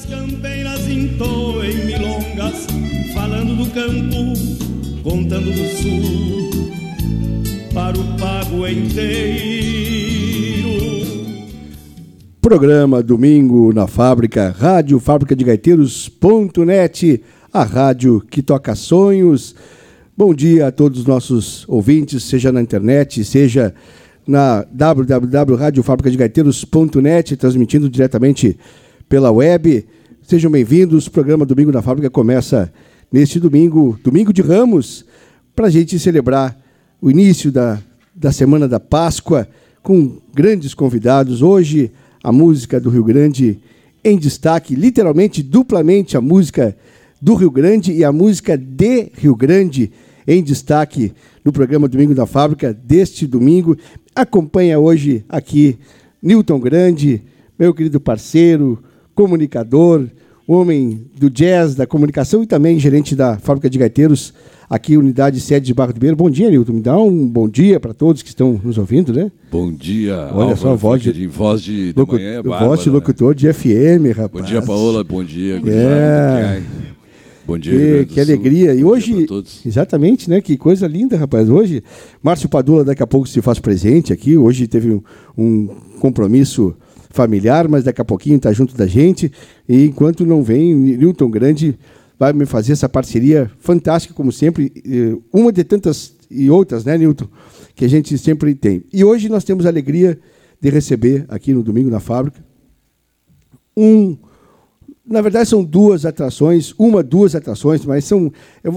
das campeiras entoem milongas, falando do campo, contando do sul, para o pago inteiro. Programa Domingo na Fábrica, Rádio Fábrica de Gaiteiros.net, a rádio que toca sonhos. Bom dia a todos os nossos ouvintes, seja na internet, seja na www.radiofabricadegaiteiros.net, transmitindo diretamente pela web. Sejam bem-vindos. O programa Domingo na Fábrica começa neste domingo, domingo de Ramos, para a gente celebrar o início da, da Semana da Páscoa com grandes convidados. Hoje, a música do Rio Grande em destaque, literalmente, duplamente a música do Rio Grande e a música de Rio Grande em destaque no programa Domingo da Fábrica deste domingo. Acompanha hoje aqui Newton Grande, meu querido parceiro, comunicador, homem do jazz, da comunicação e também gerente da Fábrica de Gaiteiros, aqui, unidade sede de Barro do Beiro. Bom dia, Newton. Me dá um bom dia para todos que estão nos ouvindo, né? Bom dia. Olha Álvaro, só, voz de, de, voz de, de locu, manhã é bárbara, Voz de locutor né? de FM, rapaz. Bom dia, Paola. Bom dia, é. Bom dia, que, que alegria. E hoje, exatamente, né? Que coisa linda, rapaz. Hoje, Márcio Padula daqui a pouco se faz presente aqui. Hoje teve um, um compromisso familiar, mas daqui a pouquinho está junto da gente. E enquanto não vem, Newton Grande vai me fazer essa parceria fantástica, como sempre. Uma de tantas e outras, né, Newton? Que a gente sempre tem. E hoje nós temos a alegria de receber aqui no Domingo na Fábrica um na verdade, são duas atrações, uma, duas atrações, mas são.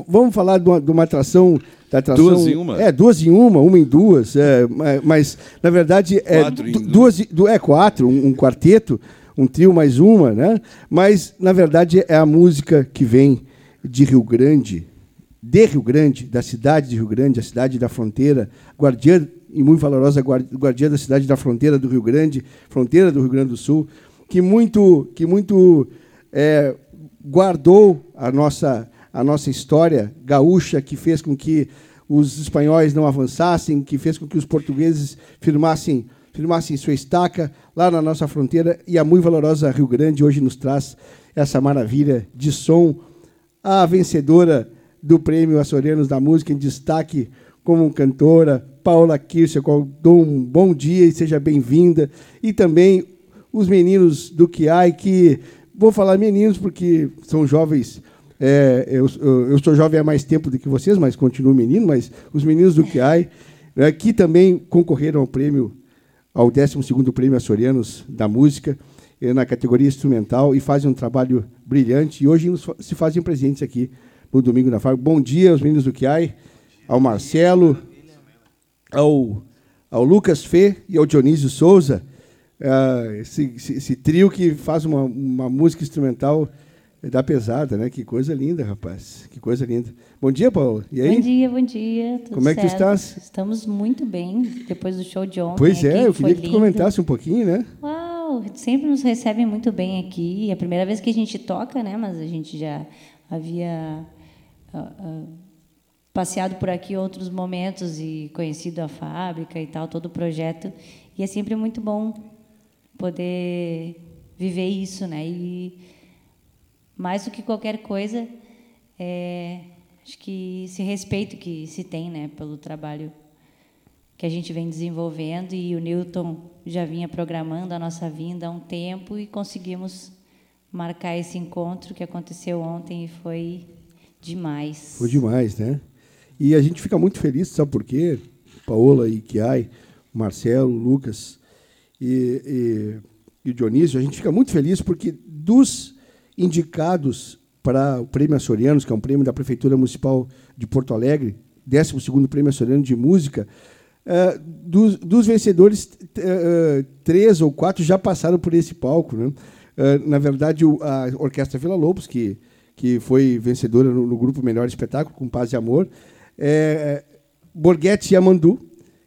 Vamos falar de uma, de uma atração, da atração. Duas em uma? É, duas em uma, uma em duas. É, mas, na verdade, é, quatro duas, é quatro, um, um, quarteto, um trio mais uma, né? Mas, na verdade, é a música que vem de Rio Grande, de Rio Grande, da cidade de Rio Grande, a cidade da fronteira, guardiã e muito valorosa guardiã da cidade da fronteira do Rio Grande, fronteira do Rio Grande do Sul, que muito, que muito é, guardou a nossa, a nossa história gaúcha, que fez com que os espanhóis não avançassem, que fez com que os portugueses firmassem, firmassem sua estaca lá na nossa fronteira. E a muito valorosa Rio Grande hoje nos traz essa maravilha de som. A vencedora do Prêmio Açorianos da Música em destaque como cantora, Paula Kircher, qual dou um bom dia e seja bem-vinda. E também os meninos do Kiai, que Vou falar meninos porque são jovens. É, eu, eu, sou jovem há mais tempo do que vocês, mas continuo menino. Mas os meninos do QI, né, que também concorreram ao prêmio, ao 12 Prêmio Açorianos da Música, eh, na categoria instrumental, e fazem um trabalho brilhante. E hoje se fazem presentes aqui no Domingo da Fábrica. Bom dia aos meninos do QI, ao Marcelo, ao, ao Lucas Fê e ao Dionísio Souza uh, esse, esse, esse, trio que faz uma, uma música instrumental da pesada, né? Que coisa linda, rapaz. Que coisa linda. Bom dia, Paulo. E aí? Bom dia, bom dia. Tudo Como é que certo? tu estás? Estamos muito bem depois do show de ontem. Pois é, eu queria que tu comentasse um pouquinho, né? Uau, sempre nos recebem muito bem aqui. É a primeira vez que a gente toca, né? Mas a gente já havia uh, uh, passeado por aqui outros momentos e conhecido a fábrica e tal, todo o projeto. E é sempre muito bom poder viver isso, né? E mais do que qualquer coisa, é, acho que esse respeito que se tem, né, pelo trabalho que a gente vem desenvolvendo e o Newton já vinha programando a nossa vinda há um tempo e conseguimos marcar esse encontro que aconteceu ontem e foi demais. Foi demais, né? E a gente fica muito feliz, sabe por quê? Paola e Kiai, Marcelo, Lucas, e, e, e o Dionísio, a gente fica muito feliz porque dos indicados para o Prêmio Açorianos, que é um prêmio da Prefeitura Municipal de Porto Alegre, 12º Prêmio Açoriano de Música, uh, dos, dos, vencedores, uh, três ou quatro já passaram por esse palco. Né? Uh, na verdade, o, a Orquestra Vila Lobos, que, que foi vencedora no, no, grupo Melhor Espetáculo, com Paz e Amor, é, Borghetti e Amandu,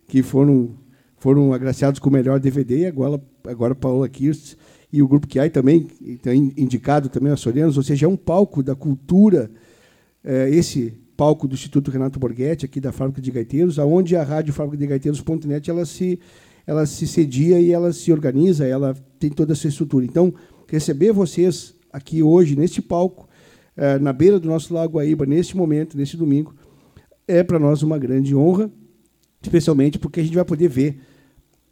que foram foram agraciados com o melhor DVD, e agora, agora Paola Kirst e o Grupo Kiai também, indicado também a Sorianos, ou seja, é um palco da cultura, é, esse palco do Instituto Renato Borghetti, aqui da Fábrica de Gaiteiros, aonde a rádio Fábrica de Gaiteiros.net ela se, ela se cedia e ela se organiza, ela tem toda essa estrutura. Então, receber vocês aqui hoje, neste palco, eh, na beira do nosso Lago Guaíba, neste momento, neste domingo, é para nós uma grande honra, especialmente porque a gente vai poder ver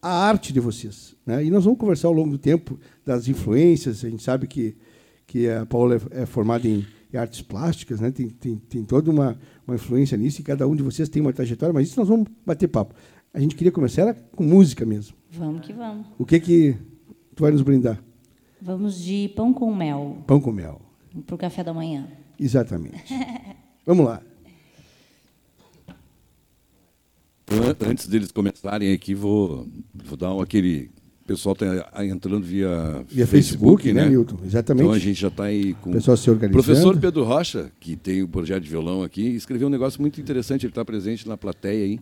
a arte de vocês. Né? E nós vamos conversar ao longo do tempo das influências. A gente sabe que, que a Paula é, é formada em, em, artes plásticas, né? tem, tem, tem toda uma, uma influência nisso, e cada um de vocês tem uma trajetória, mas isso nós vamos bater papo. A gente queria começar com música mesmo. Vamos que vamos. O que que tu vai nos brindar? Vamos de pão com mel. Pão com mel. Para o café da manhã. Exatamente. Vamos lá. Antes deles começarem aqui, vou, vou dar um, aquele. O pessoal está entrando via, via Facebook, Facebook né, Milton? Exatamente. Então a gente já está aí com. O pessoal se organizando. Professor Pedro Rocha, que tem o um projeto de violão aqui, escreveu um negócio muito interessante. Ele está presente na plateia aí.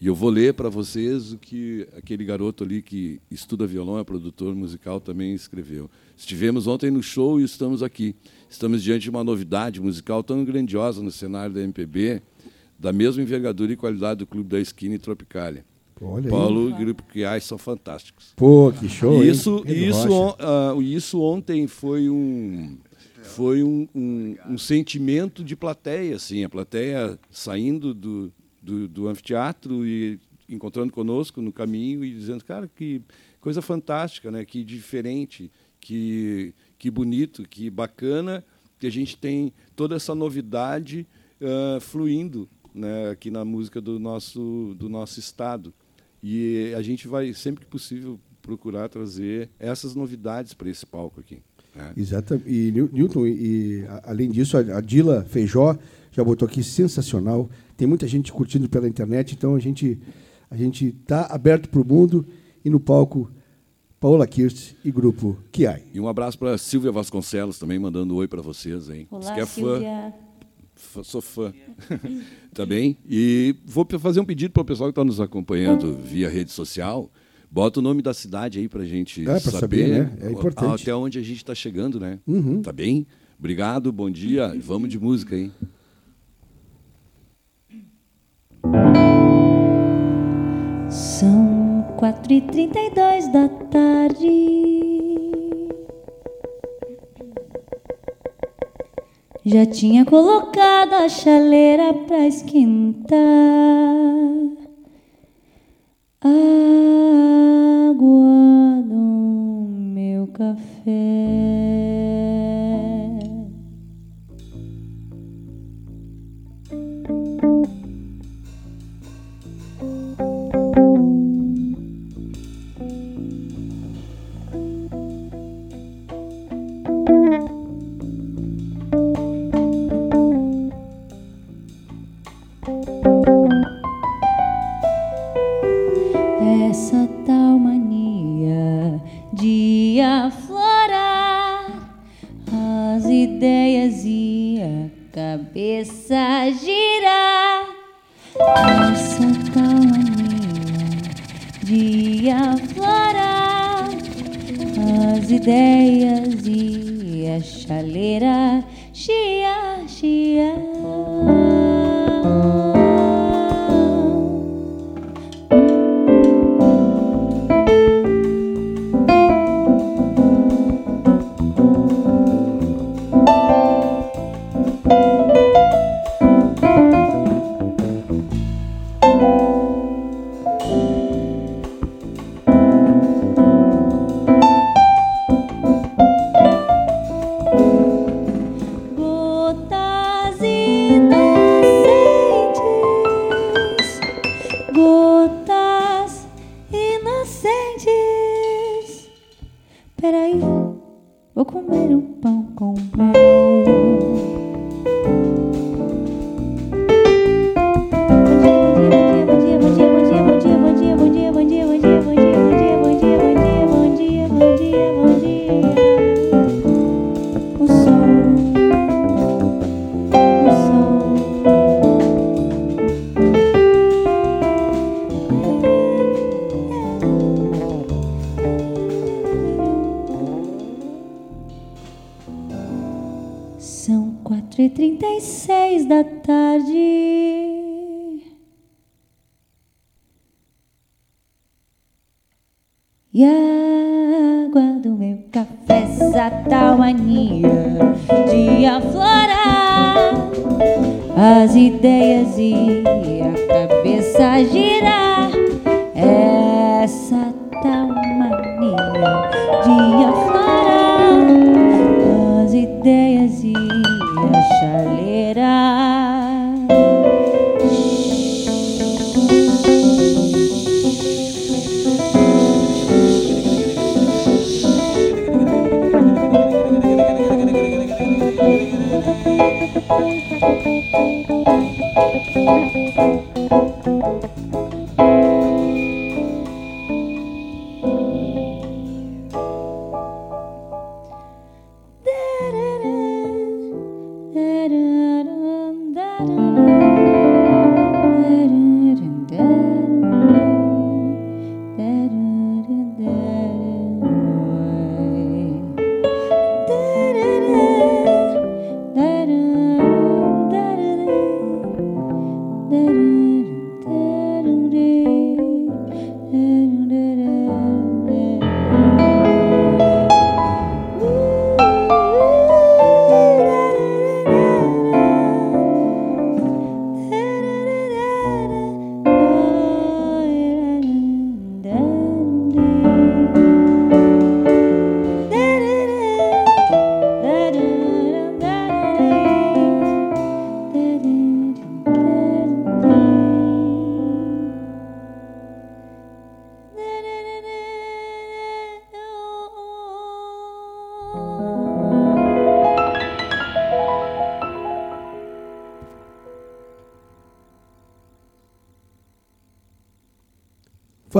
E eu vou ler para vocês o que aquele garoto ali que estuda violão, é produtor musical, também escreveu. Estivemos ontem no show e estamos aqui. Estamos diante de uma novidade musical tão grandiosa no cenário da MPB, da mesma envergadura e qualidade do Clube da Esquina e Tropicália. Olha Paulo aí. e Grupo Criais são fantásticos. Pô, que show! Isso, isso, uh, isso ontem foi um foi um, um, um, sentimento de plateia, assim, a plateia saindo do, do, do anfiteatro e encontrando conosco no caminho e dizendo, cara, que coisa fantástica, né? Que diferente, que que bonito, que bacana que a gente tem toda essa novidade uh, fluindo né, aqui na música do nosso do nosso estado e a gente vai sempre que possível procurar trazer essas novidades para esse palco aqui. Né? Exato. E Newton e, e além disso a Dila Feijó já botou aqui sensacional. Tem muita gente curtindo pela internet, então a gente a gente está aberto para o mundo e no palco Paola Kirst e grupo Kiai. E um abraço para Silvia Vasconcelos também mandando um oi para vocês, hein? Olá, que é Silvia. Fã, sou fã. tá bem? E vou fazer um pedido para o pessoal que está nos acompanhando via rede social. Bota o nome da cidade aí para a gente é, saber, saber né? É importante. até onde a gente está chegando, né? Uhum. Tá bem? Obrigado, bom dia. Vamos de música, hein? São quatro e trinta e dois da tarde. Já tinha colocado a chaleira pra esquentar. Água do meu café.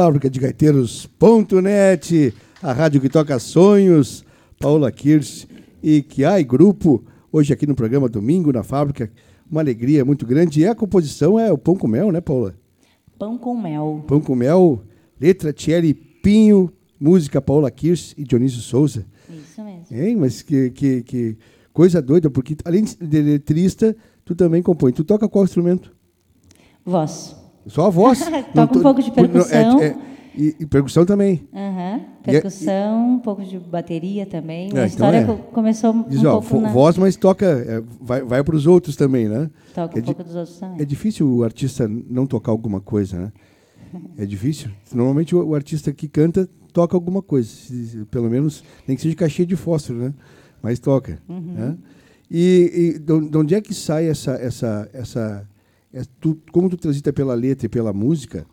Fábrica de Gaiteiros.net, a rádio que toca sonhos, Paula Kirsch e Kiai Grupo, hoje aqui no programa Domingo na Fábrica, uma alegria muito grande. E a composição é o Pão com Mel, né, Paula? Pão com mel. Pão com Mel, letra Thierry Pinho, música Paula Kirsch e Dionísio Souza. Isso mesmo. Hein? Mas que, que, que coisa doida, porque além de letrista, tu também compõe. Tu toca qual instrumento? Voz. Só a voz. Toca um pouco de é- percussão. é- e, e percussão também. E é- Percussão, um pouco de bateria também. É, a então história é. co- começou um Diz, ó, pouco na... voz, mas toca, é, vai, vai para os outros também, né? Toca é um pouco dos outros também. É difícil o artista não tocar alguma coisa, né? É difícil. Normalmente o, o artista que canta toca alguma coisa, pelo menos nem que seja caixinha de fósforo, né? Mas toca. né? E, e de onde- de onde é que sai essa essa essa é, tu- como tu transita pela letra e pela música?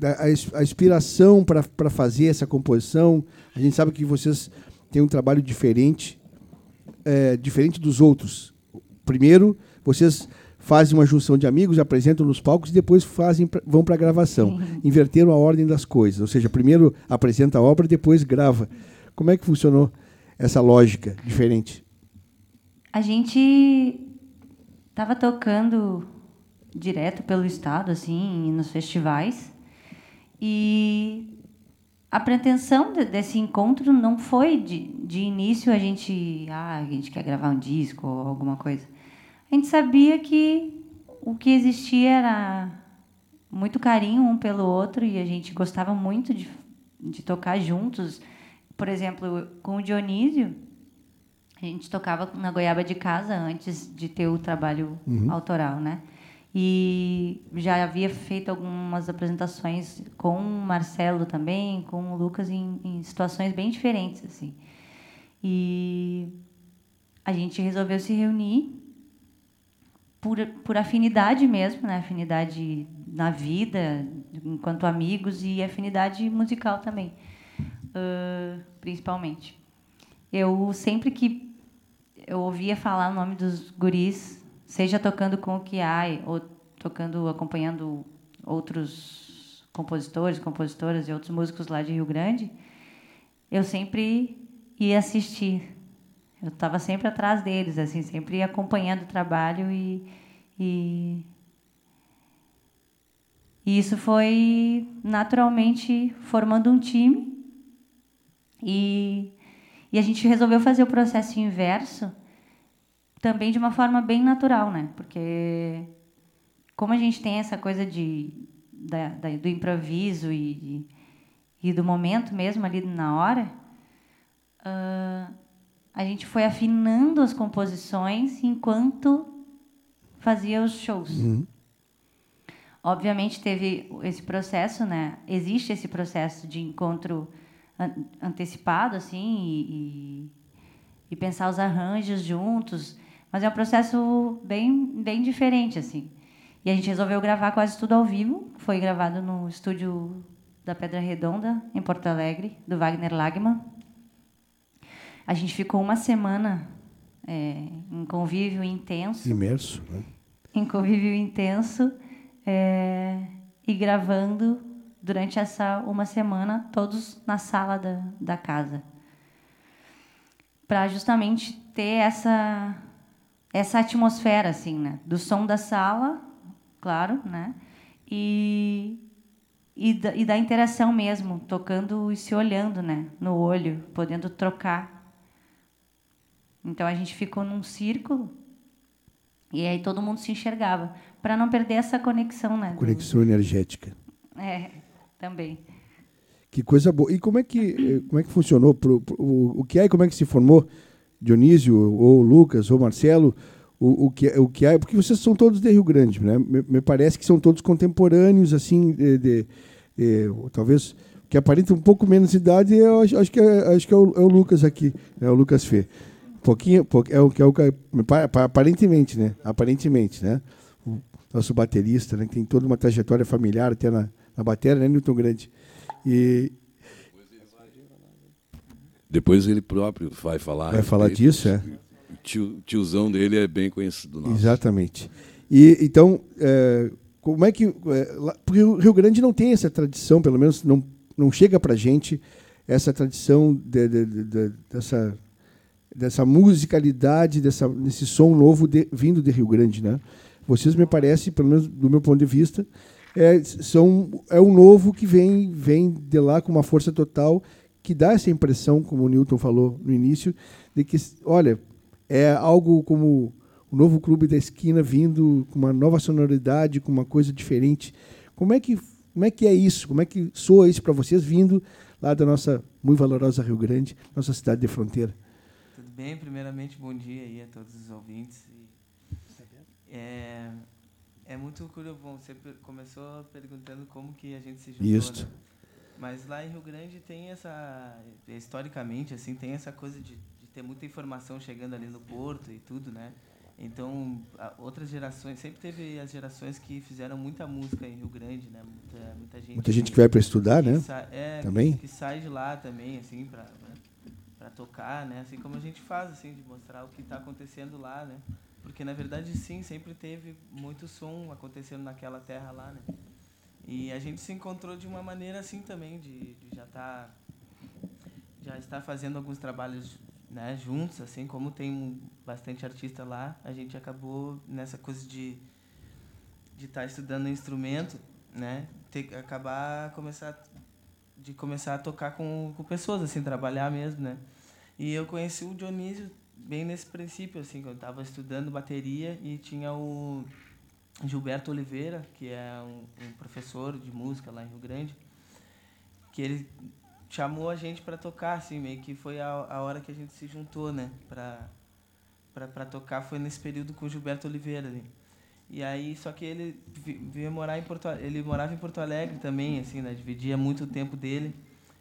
A, a inspiração para fazer essa composição, a gente sabe que vocês têm um trabalho diferente, é, diferente dos outros. Primeiro, vocês fazem uma junção de amigos, apresentam nos palcos e depois fazem vão para a gravação. Inverteram a ordem das coisas, ou seja, primeiro apresenta a obra e depois grava. Como é que funcionou essa lógica diferente? A gente estava tocando direto pelo estado, assim, nos festivais. E a pretensão de- desse encontro não foi de, de início a gente, ah, a gente quer gravar um disco ou alguma coisa. A gente sabia que o que existia era muito carinho um pelo outro e a gente gostava muito de, de tocar juntos. Por exemplo, com o Dionísio, a gente tocava na goiaba de casa antes de ter o trabalho autoral, né? E já havia feito algumas apresentações com o Marcelo também, com o Lucas em, em situações bem diferentes assim. E a gente resolveu se reunir por, por afinidade mesmo, né? Afinidade na vida, enquanto amigos e afinidade musical também, ãh, principalmente. Eu sempre que eu ouvia falar o nome dos guris, seja tocando com o Kiai ou tocando, acompanhando outros compositores, compositoras e outros músicos lá de Rio Grande, eu sempre ia assistir. Eu estava sempre atrás deles, assim, sempre acompanhando o trabalho e, e e isso foi naturalmente formando um time e e a gente resolveu fazer o processo inverso também de uma forma bem natural, né? Porque como a gente tem essa coisa de da, da- do improviso e, e do momento mesmo ali na hora, uh, a gente foi afinando as composições enquanto fazia os shows. Uhum. Obviamente teve esse processo, né? Existe esse processo de encontro antecipado, assim, e, e, pensar os arranjos juntos, mas é um processo bem, bem diferente, assim. E a gente resolveu gravar quase tudo ao vivo. Foi gravado no estúdio da Pedra Redonda, em Porto Alegre, do Wagner Lagman. A gente ficou uma semana é, em convívio intenso. Imerso, né? Em convívio intenso é, e gravando durante essa uma semana, todos na sala da, da casa. Para justamente ter essa, essa atmosfera, assim, né? Do som da sala, claro, né? E, e, da, e da interação mesmo, tocando e se olhando, né? No olho, podendo trocar. Então a gente ficou num círculo e aí todo mundo se enxergava, para não perder essa conexão, né? Conexão do... energética. É, também. Que coisa boa. E como é que, eh, como é que funcionou? Pro, pro, o, o que é e como é que se formou? Dionísio, ou Lucas, ou Marcelo, o, o, que, o que é? Porque vocês são todos de Rio Grande, né? Me, me parece que são todos contemporâneos, assim, de, de, de, talvez que aparenta um pouco menos idade, eu acho, acho que, é, acho que é, o, é o Lucas aqui, é o Lucas Fê. Pouquinho, é o que é o aparentemente, né? Aparentemente, né? O nosso baterista, né? Que tem toda uma trajetória familiar até na, na bateria, né, Newton Grande? E depois ele próprio vai falar. Vai falar disso, é. O tio, tiozão dele é bem conhecido nosso. Exatamente. E então, é, como é que é, lá, porque o Rio Grande não tem essa tradição, pelo menos não não chega para gente essa tradição de, de, de, dessa dessa musicalidade, dessa, desse som novo vindo de Rio Grande, né? Vocês me parece, pelo menos do meu ponto de vista, é, são é um novo que vem vem de lá com uma força total que dá essa impressão, como o Newton falou no início, de que, olha, é algo como o novo clube da esquina vindo com uma nova sonoridade, com uma coisa diferente. Como é que como é que é isso? Como é que soa isso para vocês vindo lá da nossa muito valorosa Rio Grande, nossa cidade de fronteira? bem. Primeiramente, bom dia aí a todos os ouvintes. É, é muito curioso. Bom, você começou perguntando como que a gente se juntou. Isso. Né? Mas lá em Rio Grande tem essa, historicamente, assim, tem essa coisa de, de ter muita informação chegando ali no porto e tudo, né? Então, outras gerações, sempre teve as gerações que fizeram muita música em Rio Grande, né? Muita, muita gente. Muita gente que vai para estudar, né? É, também. Que, que, sai de lá também, assim, para para tocar, né? Assim como a gente faz, assim, de mostrar o que está acontecendo lá, né? Porque na verdade sim, sempre teve muito som acontecendo naquela terra lá, né? E a gente se encontrou de uma maneira assim também, de, de já estar tá, já estar fazendo alguns trabalhos, né, juntos, assim, como tem bastante artista lá, a gente acabou nessa coisa de de estar tá estudando instrumento, né? Ter, acabar começar de começar a tocar com, com pessoas, assim, trabalhar mesmo, né? E eu conheci o Dionísio bem nesse princípio, assim, quando eu estava estudando bateria e tinha o Gilberto Oliveira, que é um, um, professor de música lá em Rio Grande, que ele chamou a gente para tocar, assim, meio que foi a, a hora que a gente se juntou, né, para para tocar foi nesse período com o Gilberto Oliveira ali. E aí, só que ele veio morar em Porto ele morava em Porto Alegre também, assim, né, dividia muito o tempo dele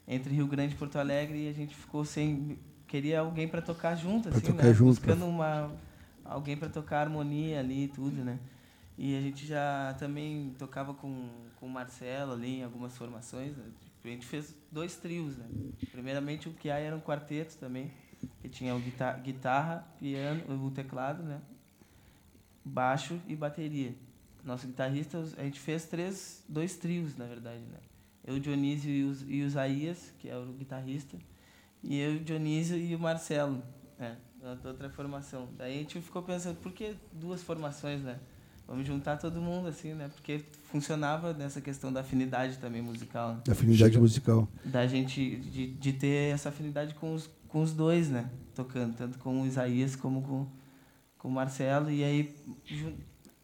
entre Rio Grande e Porto Alegre e a gente ficou sem queria alguém para tocar junto, pra assim, tocar né? Junto, Buscando pra... uma alguém para tocar harmonia ali e tudo, né? E a gente já também tocava com, com o Marcelo ali em algumas formações. Né? A gente fez dois trios, né? Primeiramente o que era um quarteto também, que tinha o guitarra, guitarra, piano, o teclado, né? Baixo e bateria. Nosso guitarrista, a gente fez três, dois trios, na verdade, né? Eu, o Dionísio e o, e o Isaías, que é o guitarrista, e eu, o Dionísio e o Marcelo, né? outra formação. Daí a gente ficou pensando, por que duas formações, né? Vamos juntar todo mundo, assim, né? Porque funcionava nessa questão da afinidade também musical. Né? Da afinidade musical. Da gente, de, de ter essa afinidade com os, com os dois, né? Tocando, tanto com o Isaías como com, com o Marcelo. E aí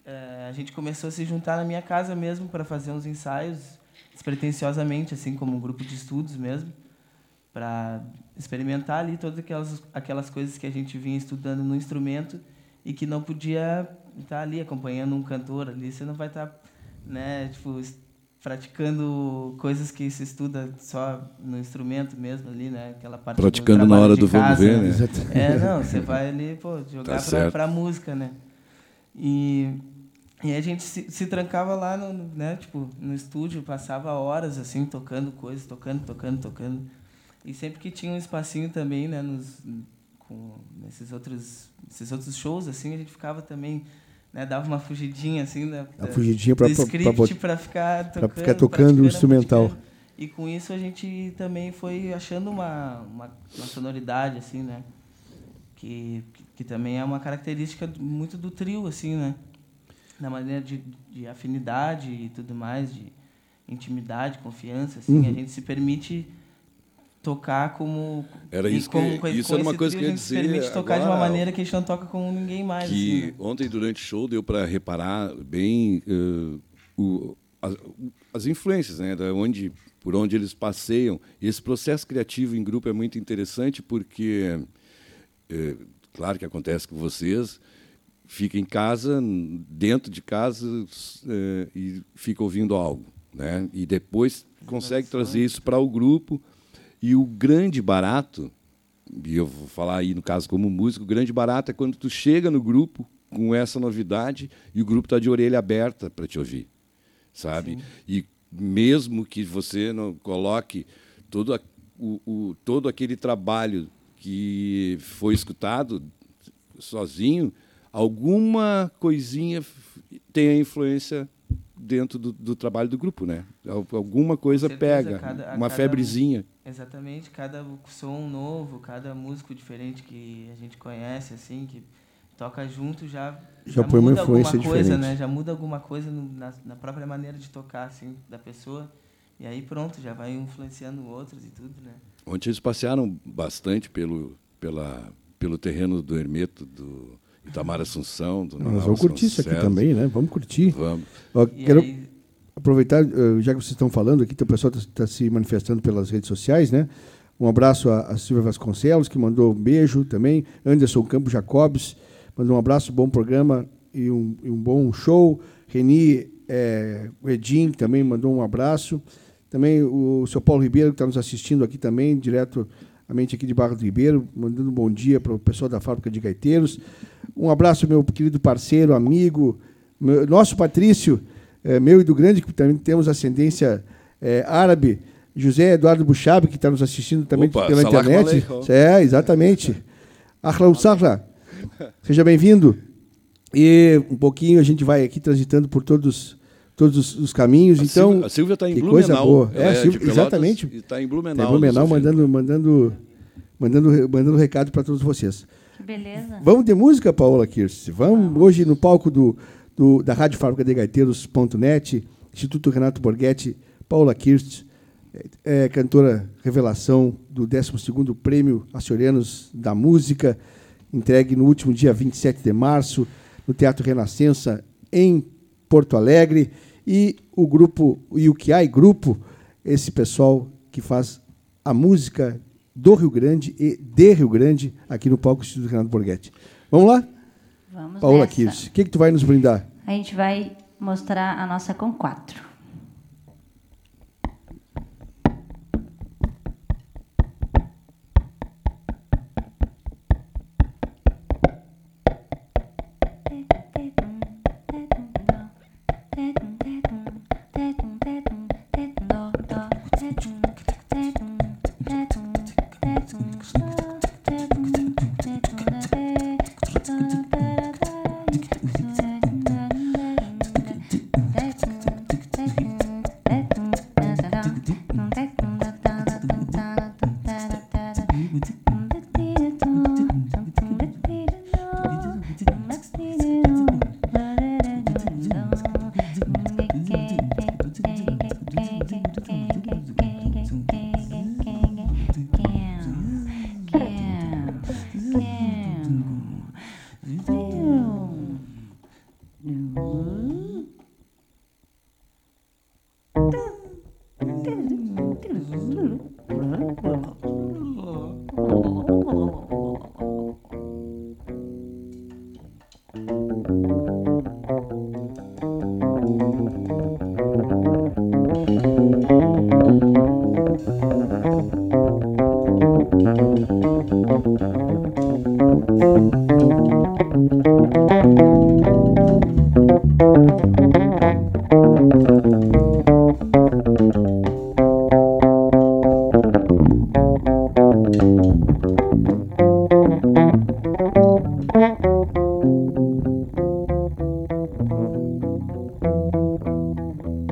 é, a gente começou a se juntar na minha casa mesmo para fazer uns ensaios, despretensiosamente, assim, como um grupo de estudos mesmo. Para experimentar ali todas aquelas aquelas coisas que a gente vinha estudando no instrumento e que não podia estar ali acompanhando um cantor ali. Você não vai estar né tipo praticando coisas que se estuda só no instrumento mesmo ali né? Aquela parte praticando na hora do casa, vamos ver né? é não você vai ali pô jogar tá para música né? E e a gente se, se trancava lá no, né, tipo, no estúdio, passava horas assim tocando coisas, tocando, tocando, tocando. E sempre que tinha um espacinho também, né, nos com nesses outros esses outros shows assim, a gente ficava também né, dava uma fugidinha assim, né, a fugidinha para para ficar tocando, ficar tocando o instrumental. E com isso a gente também foi achando uma, uma, uma sonoridade assim, né? Que, que, que também é uma característica muito do trio assim, né? na maneira de, de afinidade e tudo mais, de intimidade, confiança, assim, uhum. a gente se permite tocar como era isso como, que, isso era uma coisa que eu ia dizer permite tocar agora, de uma maneira que a gente não toca com ninguém mais que assim, né? ontem durante o show deu para reparar bem uh, o, as, as, influências né da onde por onde eles passeiam esse processo criativo em grupo é muito interessante porque uh, claro que acontece com vocês fica em casa, dentro de casa, é, e fica ouvindo algo. Né? E depois consegue trazer isso para o grupo. E o grande barato, e eu vou falar aí no caso como músico, o grande barato é quando tu chega no grupo com essa novidade e o grupo está de orelha aberta para te ouvir, sabe? Sim. E mesmo que você não coloque todo, a, o, o, todo aquele trabalho que foi escutado sozinho, alguma coisinha tem a influência dentro do, do, trabalho do grupo, né? Alguma coisa certeza, pega, cada, uma cada, febrezinha. Exatamente, cada som novo, cada músico diferente que a gente conhece, assim, que toca junto já já, já põe uma influência alguma coisa, diferente. né? Já muda alguma coisa no, na, na, própria maneira de tocar, assim, da pessoa. E aí pronto, já vai influenciando outros e tudo, né? Ontem eles passearam bastante pelo pela pelo terreno do Hermeto do Itamar Assunção, do Nós vamos curtir isso aqui também, né? Vamos curtir. Vamos. Ó, quero aí... aproveitar, eh, já que vocês estão falando aqui, o pessoal está tá se manifestando pelas redes sociais, né? Um abraço a, a Silvia Vasconcelos, que mandou um beijo também. Anderson Campos Jacobs mandou um abraço, bom programa e um, e um bom show. Reni é, Edim também mandou um abraço. Também o seu Paulo Ribeiro, que está nos assistindo aqui também, direto a mente aqui de Barra do Ribeiro, mandando um bom dia para o pessoal da fábrica de gaiteiros. Um abraço, meu querido parceiro, amigo, meu, nosso Patrício, é, meu e do Grande, que também temos ascendência é, árabe, José Eduardo Buchab, que está nos assistindo também Opa, pela internet. É, exatamente. Ahlan Sahla, seja bem-vindo. E um pouquinho a gente vai aqui transitando por todos todos os, os caminhos. A então, Silvia, a Silvia está em Blumenau. Coisa boa. É, é Silvia, exatamente. Está em Blumenau. Tá em Blumenau mandando, mandando, mandando, mandando recado para todos vocês. Que beleza. Vamos de música, Paola Kirst. Vamos hoje no palco do, do, da Rádio Fábrica de Gaiteiros.net, Instituto Renato Borghetti, Paola Kirst, é, é, cantora revelação do 12º Prêmio Açorianos da Música, entregue no último dia 27 de março, no Teatro Renascença, em Porto Alegre. E o grupo, o Yukiai Grupo, esse pessoal que faz a música do Rio Grande e de Rio Grande, aqui no palco Instituto Renato Borghetti. Vamos lá? Vamos Paola Kirsch, o que, que tu vai nos brindar? A gente vai mostrar a nossa com quatro.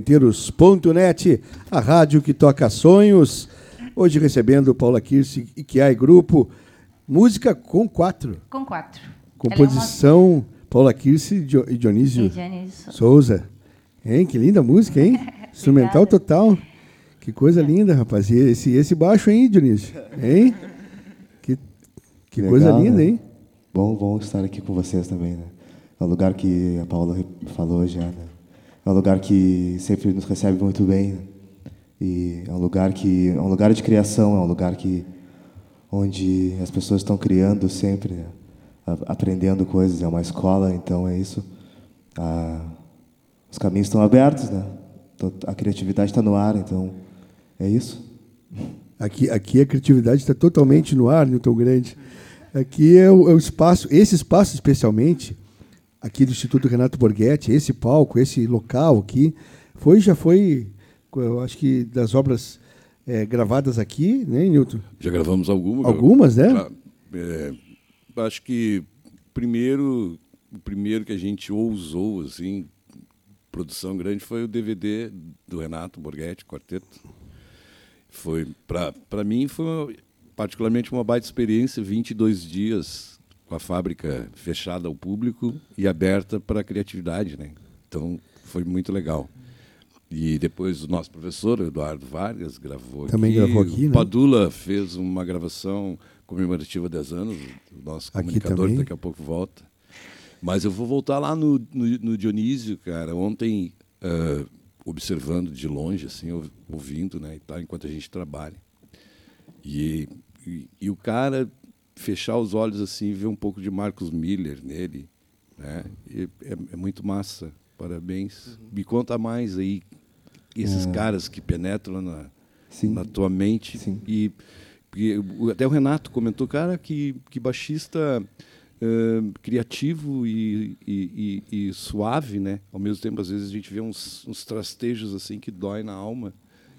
gaiteiros.net, a rádio que toca sonhos. Hoje recebendo Paula Kirsi e Kiai Grupo. Música com quatro. Com quatro. Composição é uma... Paula Kirsi e Dionísio, e Dionísio Souza. Hein? Que linda música, hein? Instrumental total. Que coisa linda, rapaz. E esse, esse baixo, hein, Dionísio? Hein? Que, que Legal, coisa linda, né? hein? Bom, bom estar aqui com vocês também, né? É um lugar que a Paula falou já, né? É um lugar que sempre nos recebe muito bem. Né? E é um lugar que é um lugar de criação, é um lugar que onde as pessoas estão criando sempre, né? aprendendo coisas. É uma escola, então é isso. Ah, os caminhos estão abertos, né? A criatividade está no ar, então é isso. Aqui, aqui a criatividade está totalmente no ar, Newton Grande. Aqui é o, é o espaço, esse espaço especialmente, aqui do Instituto Renato Borghetti, esse palco, esse local aqui, foi já foi, eu acho que das obras é, gravadas aqui, né, Nilton? Já gravamos algumas. Algumas, né? É, acho que primeiro, o primeiro que a gente ousou, assim, produção grande, foi o DVD do Renato Borghetti, Quarteto. Foi, para mim, foi particularmente uma baita experiência, 22 dias com a fábrica fechada ao público e aberta para a criatividade, né? Então foi muito legal. E depois o nosso professor Eduardo Vargas gravou Também aqui. gravou aqui, o né? Padula fez uma gravação comemorativa de 10 anos, o nosso comunicador daqui a pouco volta. Mas eu vou voltar lá no, no, no Dionísio, cara. Ontem, uh, observando de longe, assim, ouvindo, né, e tal, enquanto a gente trabalha. E, e, e o cara fechar os olhos assim e ver um pouco de Marcos Miller nele. Né? É, é, muito massa. Parabéns. Uhum. Me conta mais aí esses é. caras que penetram na, na tua mente. Sim. E, até o Renato comentou, cara, que, que baixista uh, criativo e, e, e, e, suave, né? Ao mesmo tempo, às vezes a gente vê uns, uns trastejos assim que dói na alma.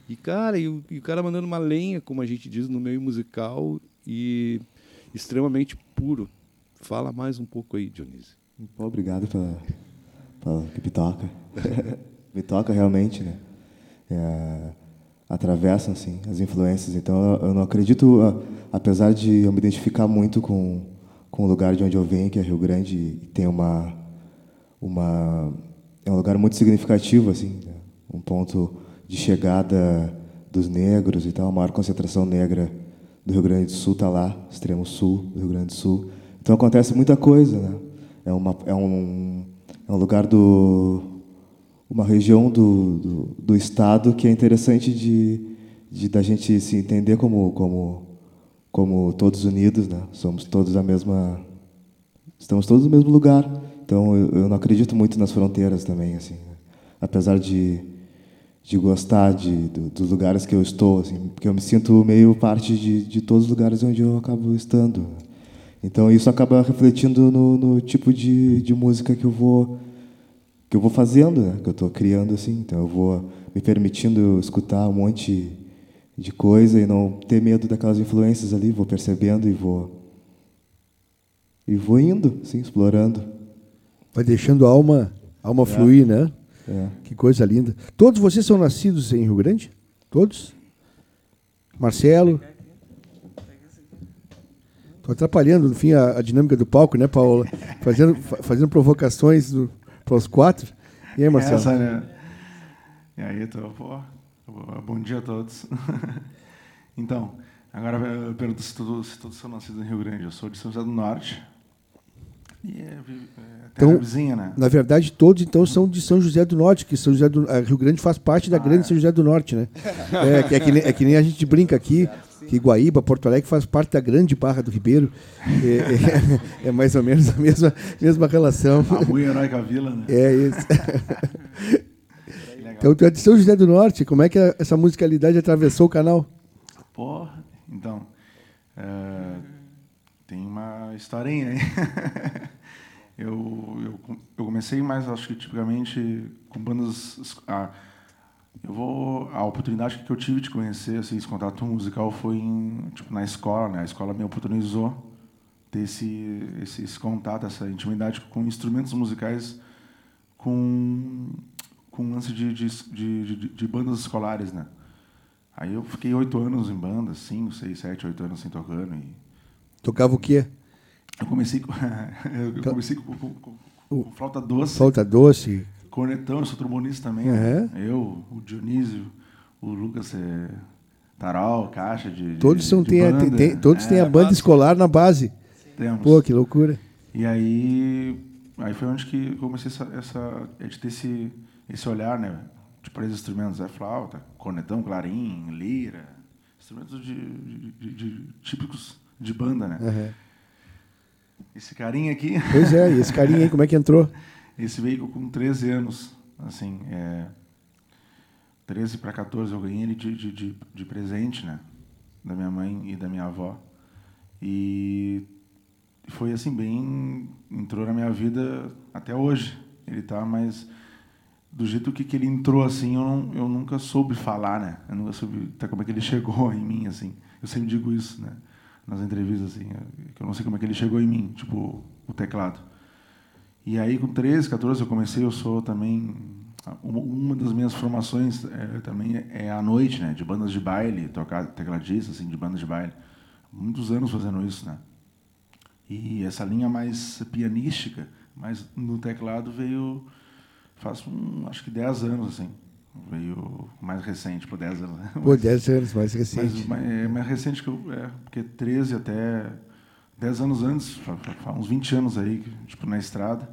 E, cara, e o, e o cara mandando uma lenha, como a gente diz no meio musical, e extremamente puro. Fala mais um pouco aí, Dionísio. Obrigado pela, Fala que me toca. me toca realmente, né? É, atravessam, assim, as influências. Então, eu não acredito, apesar de eu me identificar muito com, com o lugar de onde eu venho, que é Rio Grande, e tem uma... uma é um lugar muito significativo, assim, né? um ponto de chegada dos negros e tal, a maior concentração negra do Rio Grande do Sul está lá, extremo sul do Rio Grande do Sul. Então acontece muita coisa, né? É, uma, é, um, é um lugar do uma região do, do, do estado que é interessante de, de da gente se entender como como como todos unidos, né? Somos todos a mesma estamos todos no mesmo lugar. Então eu, eu não acredito muito nas fronteiras também, assim. Né? Apesar de de gostar de, do, dos lugares que eu estou, assim, porque eu me sinto meio parte de, de todos os lugares onde eu acabo estando. Então isso acaba refletindo no, no tipo de, de música que eu vou que eu vou fazendo, né? que eu estou criando assim. Então eu vou me permitindo escutar um monte de coisa e não ter medo daquelas influências ali. Vou percebendo e vou e vou indo, assim, explorando. Vai deixando a alma, a alma é. fluir, né? É. Que coisa linda. Todos vocês são nascidos em Rio Grande? Todos? Marcelo? Estou atrapalhando, no fim, a, a, dinâmica do palco, né, Paulo? Fazendo, fazendo provocações para os quatro. E aí, Marcelo? Essa, né? E aí, tô, pô, bom dia a todos. então, agora eu pergunto se todos, se todos são nascidos em Rio Grande. Eu sou de São José do Norte, e é, é então, vizinha, né? Na verdade, todos então são de São José do Norte, que São José do Rio Grande faz parte da ah, grande é. São José do Norte, né? É, é, que nem, é que nem a gente brinca aqui, que Guaíba, Porto Alegre faz parte da grande Barra do Ribeiro. É, é, é mais ou menos a mesma, mesma relação. A muito heróica vila, né? É isso. então, tu é de São José do Norte, como é que essa musicalidade atravessou o canal? Porra, então. É, tem uma historinha aí. eu, eu, eu, comecei mais, acho que tipicamente, com bandas. A, eu vou, a oportunidade que eu tive de conhecer assim, esse contato musical foi em, tipo, na escola. Né? A escola me oportunizou ter esse, esse, esse contato, essa intimidade com instrumentos musicais com, com lance de, de, de, de, de bandas escolares. Né? Aí eu fiquei oito anos em bandas, cinco, seis, sete, oito anos assim, tocando. E, Tocava o quê? Eu comecei com, eu comecei com, com, com, com flauta doce. Flauta doce. Cornetão, eu sou trombonista também. Uhum. Eu, o Dionísio, o Lucas é, Taral, caixa de. Todos, de, são, de tem, banda. tem, todos é, têm a banda escolar na base. Temos. Pô, que loucura. E aí, aí foi onde que comecei essa, essa de ter esse, esse olhar, né? De para os instrumentos, é flauta, cornetão, clarim, lira, instrumentos de, de típicos de banda, né? Uhum. Esse carinha aqui. Pois é, e esse carinha aí, como é que entrou? Esse veio com 13 anos, assim, é, 13 para 14 eu ganhei ele de, de, de, de, presente, né? Da minha mãe e da minha avó. E foi assim, bem. entrou na minha vida até hoje. Ele tá, mas do jeito que, que ele entrou assim, eu, não, eu nunca soube falar, né? Eu nunca soube até como é que ele chegou em mim, assim. Eu sempre digo isso, né? Nas entrevistas, assim, que eu não sei como é que ele chegou em mim, tipo, o teclado. E aí, com 13, 14, eu comecei, eu sou também... Uma das minhas formações é, também é à noite, né? De bandas de baile, tocar tecladista, assim, de bandas de baile. Muitos anos fazendo isso, né? E essa linha mais pianística, mas no teclado veio faz um, acho que 10 anos, assim. Veio mais recente, por 10 anos. Né? Por 10 anos, mais recente. Mas, é mais recente que eu. É, porque 13 até 10 anos antes, uns 20 anos aí, tipo, na estrada.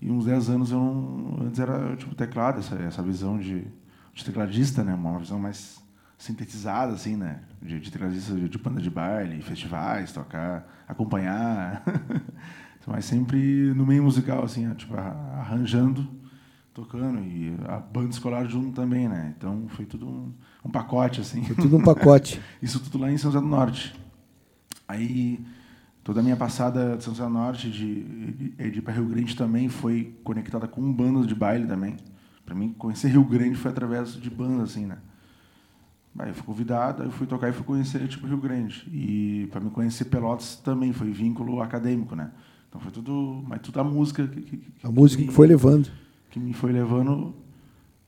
E uns 10 anos eu não. Antes era tipo teclado, essa, essa visão de, de tecladista, né? Uma visão mais sintetizada, assim, né? De, de tecladista de, de banda de baile, festivais, tocar, acompanhar. Mas sempre no meio musical, assim, tipo, arranjando tocando e a banda escolar junto também, né? Então foi tudo um, um pacote assim. Foi tudo um pacote. Isso tudo lá em São José do Norte. Aí toda a minha passada de São José do Norte de, de, de para Rio Grande também foi conectada com bandas de baile também. Para mim conhecer Rio Grande foi através de bandas assim, né? Aí eu fui convidado, aí eu fui tocar e fui conhecer tipo Rio Grande. E para me conhecer Pelotas também foi vínculo acadêmico, né? Então foi tudo, mas tudo a música que, que, que A música que foi levando. Que me foi levando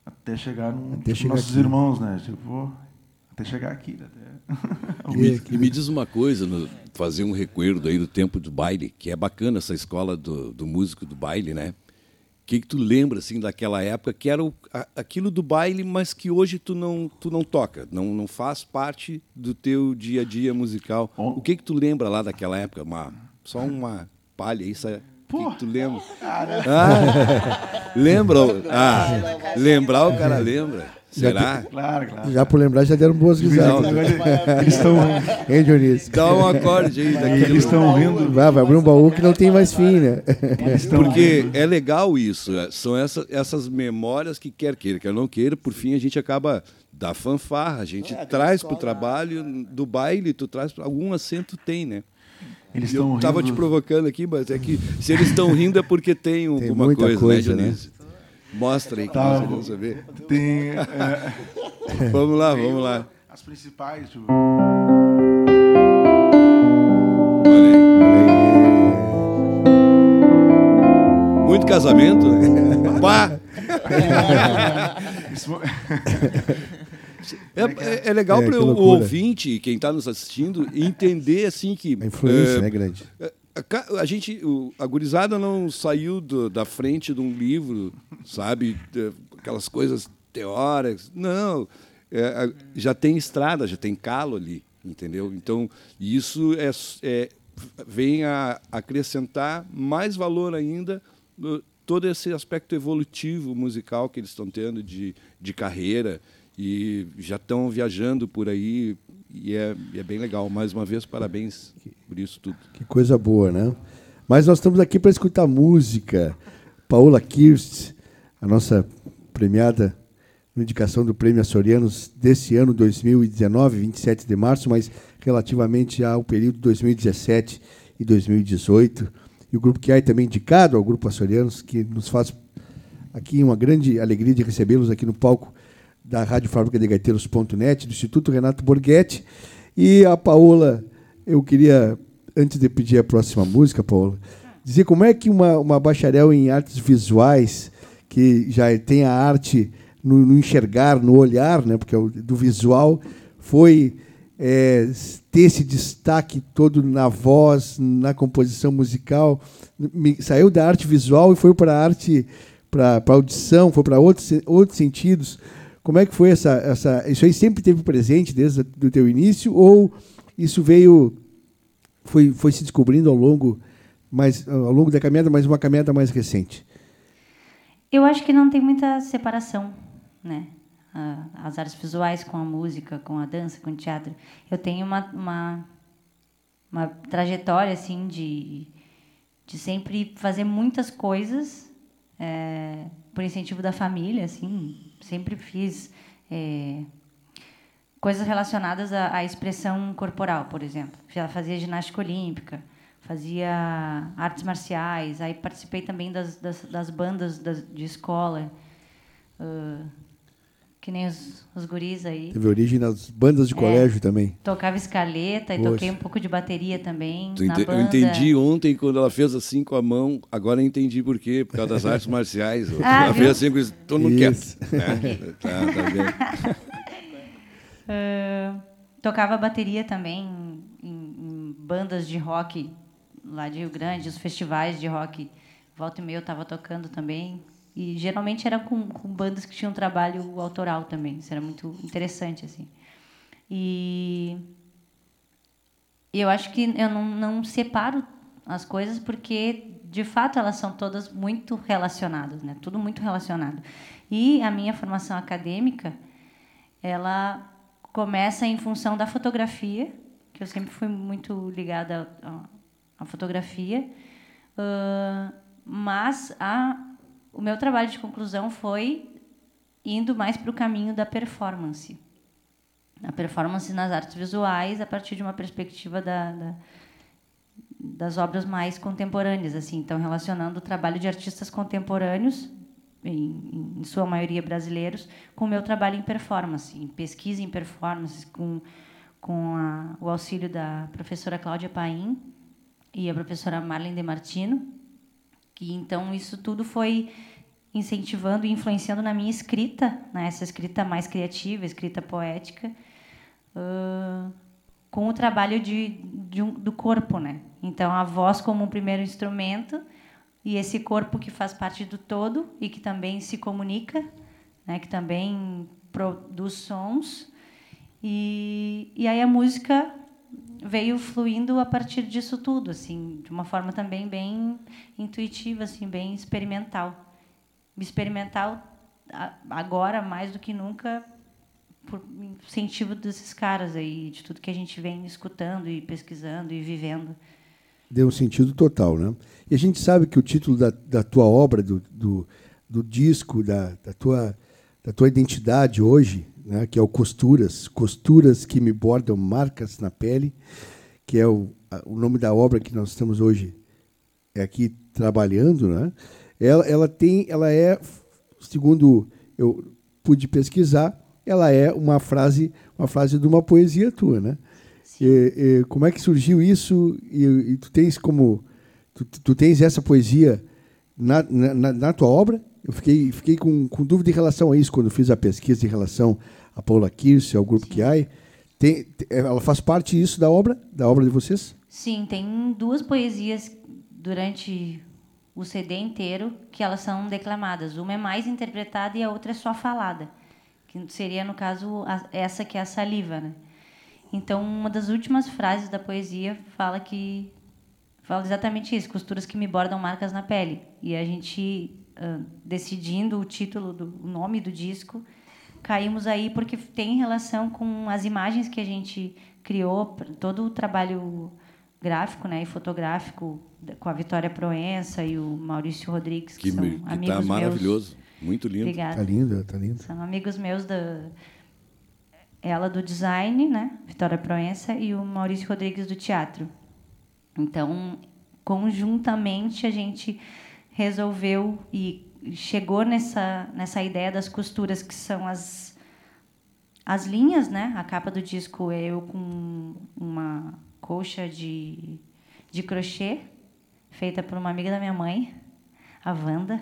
até chegar no Até tipo, chegar nossos aqui. irmãos, né? Tipo, até chegar aqui, né? até E me, e me diz uma coisa, no- fazer um recuerdo aí do tempo do baile, que é bacana essa escola do, do músico do baile, né? O que, que tu lembra assim daquela época que era o- a- aquilo do baile, mas que hoje tu não tu não toca, não, não faz parte do teu dia a dia musical. O que que tu lembra lá daquela época? Uma, só uma palha aí, sabe? O que, tu lembra? Ah, lembra? Ah, lembrar o cara lembra. Será? Claro, claro. Já por lembrar, já deram boas risadas. Eles estão Hein, Dionísio? Dá um acorde aí daquele. eles estão rindo. Vai, vai abrir um baú que não tem mais fim, né? Porque é legal isso, é, são essa- essas memórias que quer queira, quer não queira, por fim a gente acaba da fanfarra, a gente traz para o trabalho, do baile, tu traz algum acento tem, né? Eles eu estão estava te rindo. provocando aqui, mas é que se eles estão rindo é porque tem alguma muita coisa, coisa, né, né? Mostra aí que Tá, vou- saber. Tem é, Vamos lá, vamos lá. as principais, tipo. Muito casamento, né? Pá! Isso- É, é- é legal É, para que o ouvinte, quem está nos assistindo, entender assim que A influência, é, né, grande. a, gente, a gurizada não saiu do- da frente de um livro, sabe, aquelas coisas teóricas. Não, é, a- já tem estrada, já tem calo ali, entendeu? Então isso é, é- vem a acrescentar mais valor ainda no- todo esse aspecto evolutivo musical que eles estão tendo de, de carreira e já estão viajando por aí e é, e é bem legal. Mais uma vez, parabéns por isso tudo. Que coisa boa, né? Mas nós estamos aqui para escutar música. Paola Kirst, a nossa premiada na indicação do Prêmio Açorianos desse ano 2019, 27 de março, mas relativamente ao período 2017 e 2018. E o Grupo que é também indicado ao Grupo Açorianos, que nos faz aqui uma grande alegria de recebê-los aqui no palco da Rádio Fábrica de Gaiteiros.net, do Instituto Renato Borghetti. E a Paola, eu queria, antes de pedir a próxima música, Paola, dizer como é que uma, uma bacharel em artes visuais, que já tem a arte no, no enxergar, no olhar, né, porque é do visual, foi é, ter esse destaque todo na voz, na composição musical, Me- saiu da arte visual e foi para a arte, para a audição, foi para outros, outros sentidos. Como é que foi essa, essa. Isso aí sempre teve presente desde o teu início ou isso veio foi, foi se descobrindo ao longo mais ao longo da caminhada, mas uma caminhada mais recente? Eu acho que não tem muita separação, né? As artes visuais com a música, com a dança, com o teatro. Eu tenho uma, uma, uma trajetória assim de, de sempre fazer muitas coisas eh, por incentivo da família, assim. Sempre fiz eh, coisas relacionadas à, à expressão corporal, por exemplo. Já fazia ginástica olímpica, fazia artes marciais, aí participei também das, das, das bandas das- de escola, ãh, que nem os, os guris aí. Teve origem nas bandas de É. colégio também. Tocava escaleta e Poxa. toquei um pouco de bateria também. Ente- banda. Eu entendi ontem quando ela fez assim com a mão, agora eu entendi por quê, por causa das artes marciais. Ah, ela viu? fez assim, com isso, todo mundo quieto. Né? tá, tá vendo? Ah, tocava bateria também em, em bandas de rock lá de Rio Grande, os festivais de rock. Volta e meia eu estava tocando também. E geralmente era com, com bandas que tinham trabalho autoral também. Isso era muito interessante, assim. E eu acho que eu não, não separo as coisas porque, de fato, elas são todas muito relacionadas, né? Tudo muito relacionado. E a minha formação acadêmica, ela começa em função da fotografia, que eu sempre fui muito ligada à, fotografia, ãh, mas a, o meu trabalho de conclusão foi indo mais para o caminho da performance. A performance nas artes visuais a partir de uma perspectiva da, da- das obras mais contemporâneas, assim, então relacionando o trabalho de artistas contemporâneos, em, em sua maioria brasileiros, com o meu trabalho em performance, em pesquisa em performance, com, com a- o auxílio da professora Cláudia Paim, e a professora Marlene De Martino, que então isso tudo foi incentivando e influenciando na minha escrita, né, essa escrita mais criativa, escrita poética, uh, com o trabalho de, de um, do corpo, né? Então a voz como um primeiro instrumento e esse corpo que faz parte do todo e que também se comunica, né, que também produz sons e, e aí a música veio fluindo a partir disso tudo, assim, de uma forma também bem intuitiva, assim, bem experimental. Experimental agora mais do que nunca por incentivo desses caras aí, de tudo que a gente vem escutando e pesquisando e vivendo. Deu um sentido total, né? E a gente sabe que o título da, da tua obra, do, do, do disco, da, da, tua, da tua identidade hoje, né, que é o Costuras, Costuras que me bordam marcas na pele, que é o, o nome da obra que nós estamos hoje aqui trabalhando, né? Ela, ela tem, ela é, segundo eu pude pesquisar, ela é uma frase, uma frase de uma poesia tua, né? E, e, como é que surgiu isso? E, e tu tens como, tu, tu, tens essa poesia na, na, na tua obra? Eu fiquei, fiquei com, com, dúvida em relação a isso quando fiz a pesquisa em relação a Paula Kirsi, ao grupo que há. Tem, ela faz parte isso da obra, da obra de vocês? Sim, tem duas poesias durante o CD inteiro que elas são declamadas. Uma é mais interpretada e a outra é só falada, que seria no caso essa que é a saliva, né? Então, uma das últimas frases da poesia fala que fala exatamente isso, costuras que me bordam marcas na pele. E a gente uh, decidindo o título do o nome do disco, caímos aí porque tem relação com as imagens que a gente criou, todo o trabalho gráfico né, e fotográfico com a Vitória Proença e o Maurício Rodrigues, que, que são que amigos tá maravilhoso, meus. muito lindo. Obrigada. Tá lindo, tá lindo. São amigos meus da ela do design, né, Vitória Proença e o Maurício Rodrigues do teatro. Então, conjuntamente a gente resolveu e chegou nessa nessa ideia das costuras que são as as linhas, né? A capa do disco é eu com uma colcha de, de crochê feita por uma amiga da minha mãe, a Wanda.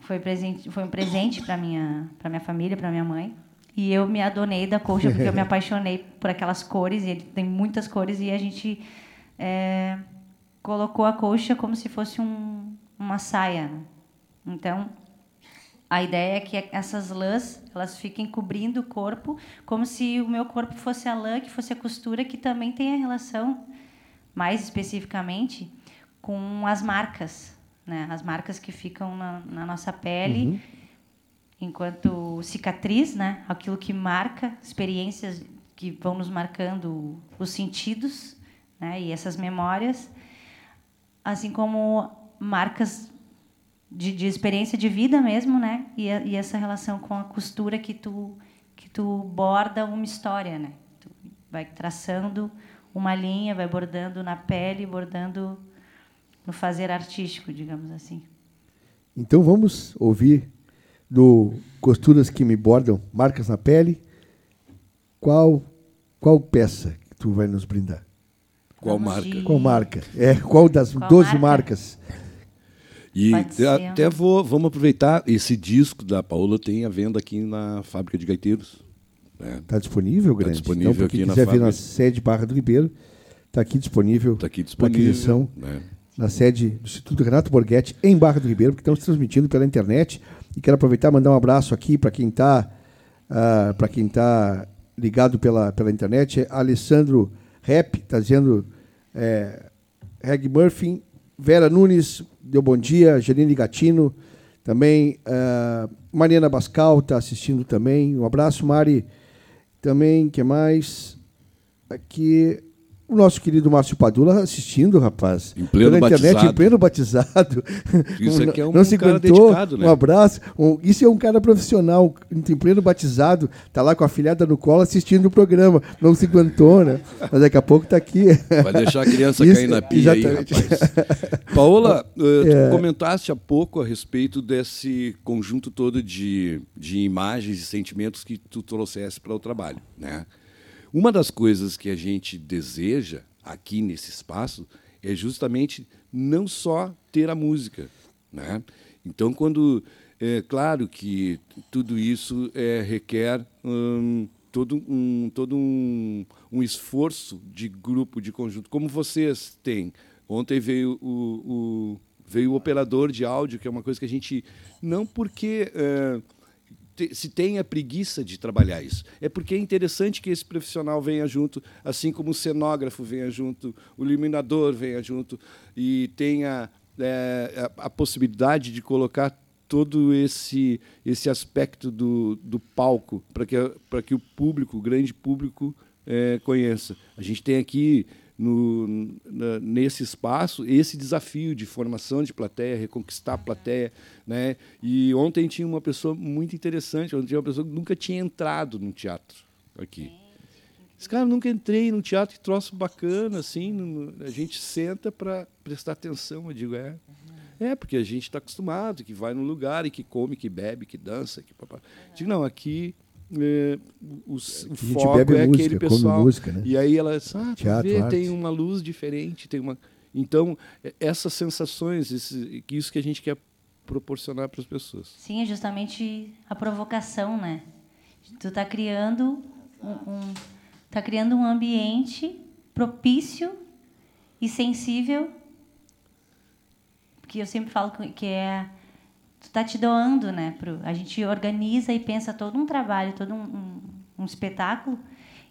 Foi, presente, foi um presente para minha para minha família, para minha mãe. E eu me adonei da colcha porque eu me apaixonei por aquelas cores. E ele tem muitas cores e a gente é, colocou a colcha como se fosse um, uma saia. Né? Então a ideia é que essas lãs elas fiquem cobrindo o corpo, como se o meu corpo fosse a lã, que fosse a costura, que também tem a relação, mais especificamente, com as marcas, né? As marcas que ficam na, na nossa pele, uhum. enquanto cicatriz, né? Aquilo que marca, experiências que vão nos marcando os sentidos, né? E essas memórias, assim como marcas de, de experiência de vida mesmo, né? E, a, e, essa relação com a costura que tu que tu borda uma história, né? Tu vai traçando uma linha, vai bordando na pele, bordando no fazer artístico, digamos assim. Então vamos ouvir do costuras que me bordam, marcas na pele. Qual qual peça que tu vai nos brindar? Qual vamos marca? De... Qual marca? É, qual das qual 12 marca? marcas? E até vou, vamos aproveitar, esse disco da Paola tem a venda aqui na Fábrica de Gaiteiros. Está né? Tá disponível, Grande? Está disponível então, aqui na quiser vir na sede Barra do Ribeiro, está aqui disponível, tá aqui disponível aquisição. Né? Na sede do Instituto Renato Borghetti, em Barra do Ribeiro, porque estamos transmitindo pela internet. E quero aproveitar e mandar um abraço aqui para quem está uh, ah, para quem tá ligado pela, pela internet. É Alessandro Rep, está dizendo é, Reg Murphy, Vera Nunes, deu bom dia, Janine Gatino, também uh, Mariana Bascal está assistindo também. Um abraço, Mari. Também, que mais? Aqui, o nosso querido Márcio Padula assistindo, rapaz. Em pleno Pela internet, batizado. em pleno batizado. Isso aqui é um, não se cara aguentou, dedicado, né? Um abraço. Um, isso é um cara profissional, em pleno batizado, tá lá com a filhada no colo assistindo o programa. Não se aguentou, né? Mas daqui a pouco tá aqui. Vai deixar a criança isso, cair na pia exatamente. aí, rapaz. Paola, uh, é. tu comentaste há pouco a respeito desse conjunto todo de, de imagens e sentimentos que tu trouxeste para o trabalho, né? Uma das coisas que a gente deseja aqui nesse espaço é justamente não só ter a música. Né? Então, quando. É claro que tudo isso é, requer hum, todo, um, todo um, um esforço de grupo, de conjunto, como vocês têm. Ontem veio o, o, veio o operador de áudio, que é uma coisa que a gente. Não porque. É, se tenha preguiça de trabalhar isso. É porque é interessante que esse profissional venha junto, assim como o cenógrafo venha junto, o iluminador venha junto e tenha é, a, a, possibilidade de colocar todo esse esse aspecto do, do palco para que para que o público, o grande público é, conheça. A gente tem aqui no, na, nesse espaço esse desafio de formação de plateia, reconquistar a plateia. Né? E ontem tinha uma pessoa muito interessante, ontem tinha uma pessoa que nunca tinha entrado no teatro aqui. Esse cara, nunca entrei no teatro, que troço bacana, assim, no, a gente senta para prestar atenção. Eu digo, é. É, porque a gente está acostumado, que vai no lugar e que come, que bebe, que dança. Que. Digo, não, aqui é, o, o foco é música, aquele pessoal. Música, né? E aí ela diz, ah, Teatro, vê, tem uma luz diferente, tem uma. Então, é, essas sensações, esse, isso que a gente quer proporcionar para as pessoas. Sim, é justamente a provocação, né? Tu está criando um, um tá criando um ambiente propício e sensível que eu sempre falo que é tu tá te doando, né? Pro, a gente organiza e pensa todo um trabalho, todo um, um, um espetáculo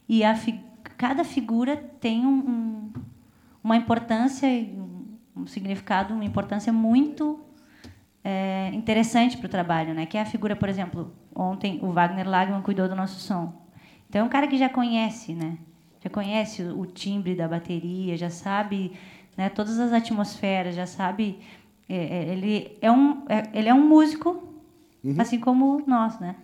e a fi, cada figura tem um, uma importância, um, significado, uma importância muito é, interessante para o trabalho, né? Que é a figura, por exemplo, ontem o Wagner Lagman cuidou do nosso som. Então é um cara que já conhece, né? Já conhece o timbre da bateria, já sabe, né? Todas as atmosferas, já sabe ele é um é, ele é um músico uhum. assim como nós né?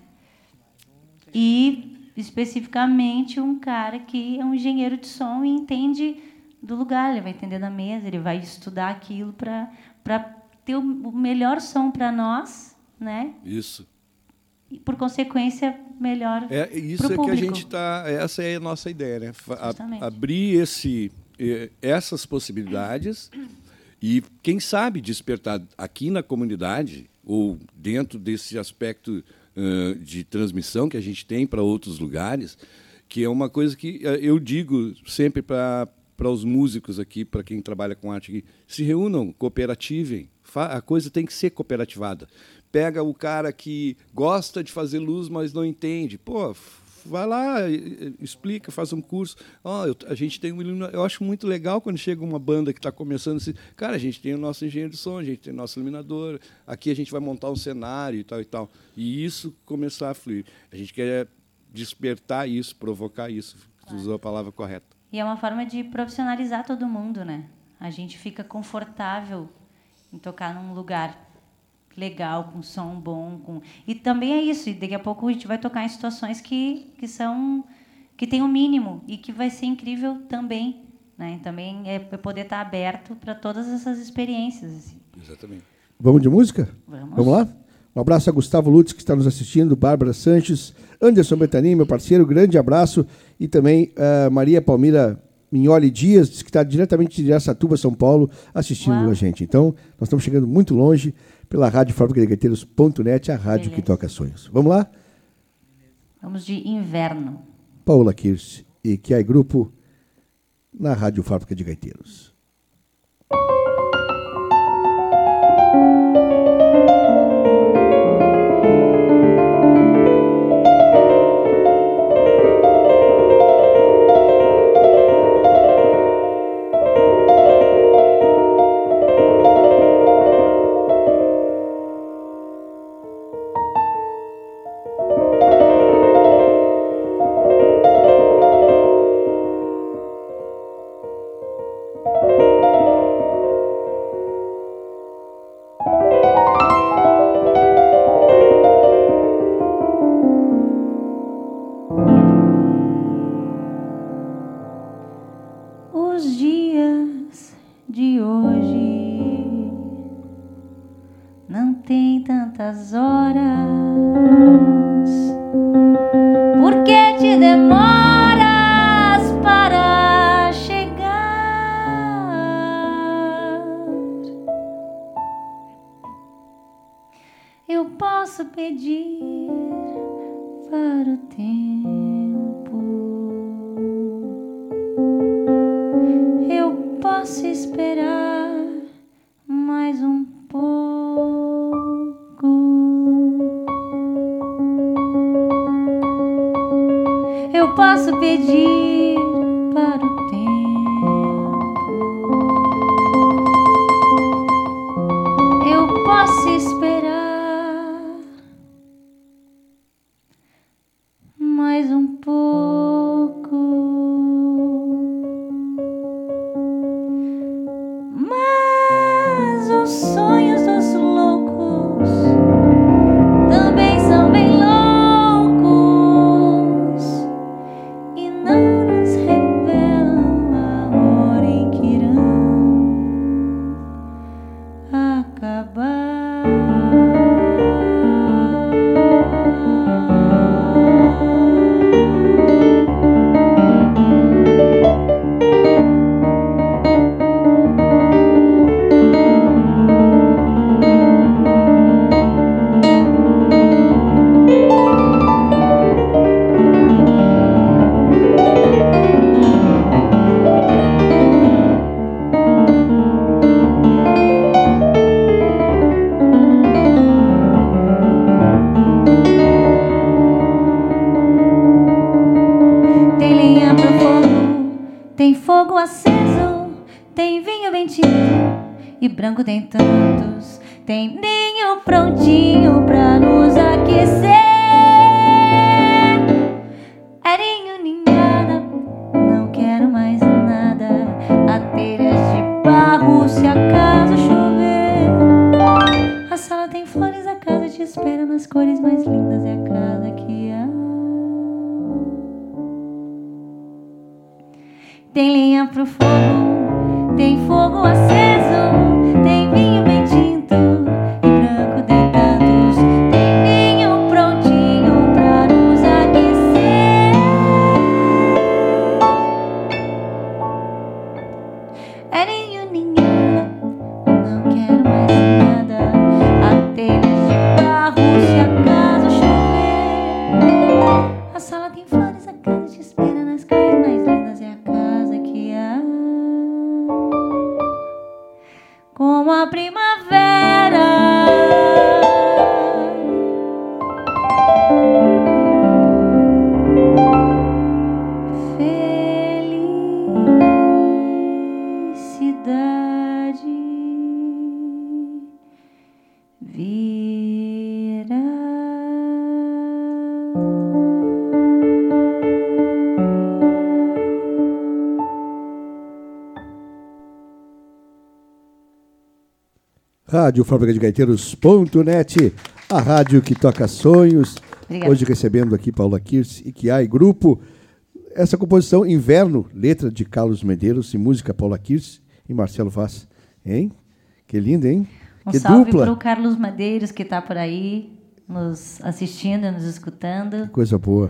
E especificamente um cara que é um engenheiro de som e entende do lugar. Ele vai entender da mesa ele vai estudar aquilo para para ter o melhor som para nós né? Isso. E por consequência melhor é isso é que a gente está essa é a nossa ideia né? A, abrir esse essas possibilidades e quem sabe despertar aqui na comunidade ou dentro desse aspecto uh, de transmissão que a gente tem para outros lugares, que é uma coisa que eu digo sempre para para os músicos aqui, para quem trabalha com arte aqui, se reúnam, cooperativem. A coisa tem que ser cooperativada. Pega o cara que gosta de fazer luz, mas não entende. Pô, vai lá, explica, faz um curso. Oh, eu, a gente tem um iluminador. Eu acho muito legal quando chega uma banda que está começando assim, cara, a gente tem o nosso engenheiro de som, a gente tem o nosso iluminador, aqui a gente vai montar um cenário e tal e tal. E isso começar a fluir. A gente quer despertar isso, provocar isso. Claro. Usou a palavra correta. E é uma forma de profissionalizar todo mundo, né? A gente fica confortável em tocar num lugar legal, com som bom, com e também é isso. E daqui a pouco a gente vai tocar em situações que que são que tem o um mínimo e que vai ser incrível também, né? também é poder estar aberto para todas essas experiências. Assim. Exatamente. Vamos de música? Vamos. Vamos lá. Um abraço a Gustavo Lutz, que está nos assistindo, Bárbara Sanches, Anderson Betani, meu parceiro, grande abraço, e também uh, Maria Palmira Mignoli Dias, que está diretamente de Aracatuba, São Paulo, assistindo Uau. a gente. Então, nós estamos chegando muito longe pela rádio Fábrica de Gaiteiros.net, a rádio Beleza. que toca sonhos. Vamos lá? Vamos de inverno. Paula Kirsch e que é grupo na Rádio Fábrica de Gaiteiros. Rádio Fábrica de Gaiteiros.net, a rádio que toca sonhos. Obrigada. Hoje recebendo aqui Paula Kirsch e Kiai Grupo. Essa composição Inverno, letra de Carlos Medeiros e música Paula Kirsch e Marcelo Vaz. Hein? Que lindo, hein? Um que salve para o Carlos Madeiros, que está por aí, nos assistindo, nos escutando. Coisa boa.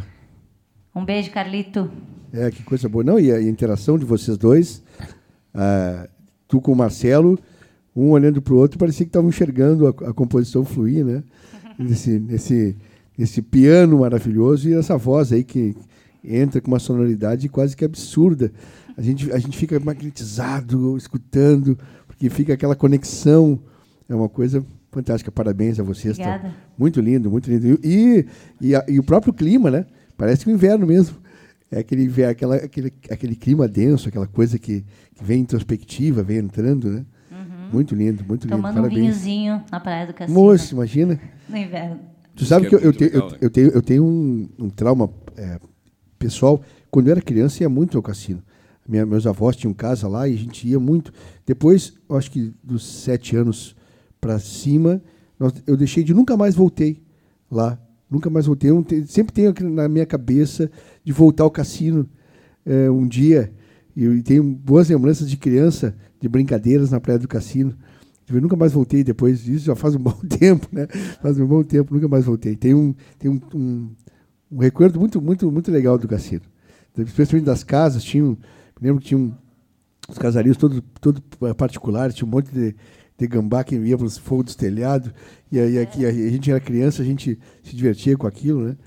Um beijo, Carlito. É, que coisa boa. Não, e a interação de vocês dois, ah, tu com o Marcelo, um olhando para o outro, parecia que estavam enxergando a, a composição fluir, né? Nesse, nesse, nesse piano maravilhoso e essa voz aí que entra com uma sonoridade quase que absurda. A gente, a gente fica magnetizado, escutando, porque fica aquela conexão. É uma coisa fantástica. Parabéns a vocês. tá? Obrigada. Muito lindo, muito lindo. E, e, a- e o próprio clima, né? Parece que o inverno mesmo. É aquele, aquela, aquele, aquele clima denso, aquela coisa que, que vem introspectiva, vem entrando, né? Muito lindo, muito lindo. Uhum. Tomando um Parabéns. vinhozinho na Praia do Cassino. Moço, imagina. No inverno. Tu sabe Isso que, que eu, é eu, muito tenho, legal, eu, né? eu tenho, eu tenho um, um trauma é, pessoal. Quando eu era criança, ia muito ao cassino. Minha- meus avós tinham casa lá e a gente ia muito. Depois, eu acho que dos sete anos para cima, nós- eu deixei de nunca mais voltei lá. Nunca mais voltei. Eu sempre tenho aquilo na minha cabeça de voltar ao cassino é, um dia. E tenho boas lembranças de criança, de brincadeiras na praia do cassino. Eu nunca mais voltei depois disso, já faz um bom tempo, né? Faz um bom tempo, nunca mais voltei. Tem um, tem um, um, um recuerdo muito, muito, muito legal do cassino. Especialmente das casas, tinha um, lembro que tinha um, os casarios todos todo particulares, tinha um monte de, de gambá que ia para os fogos dos telhados. E aí aqui, a gente era criança, a gente se divertia com aquilo, né?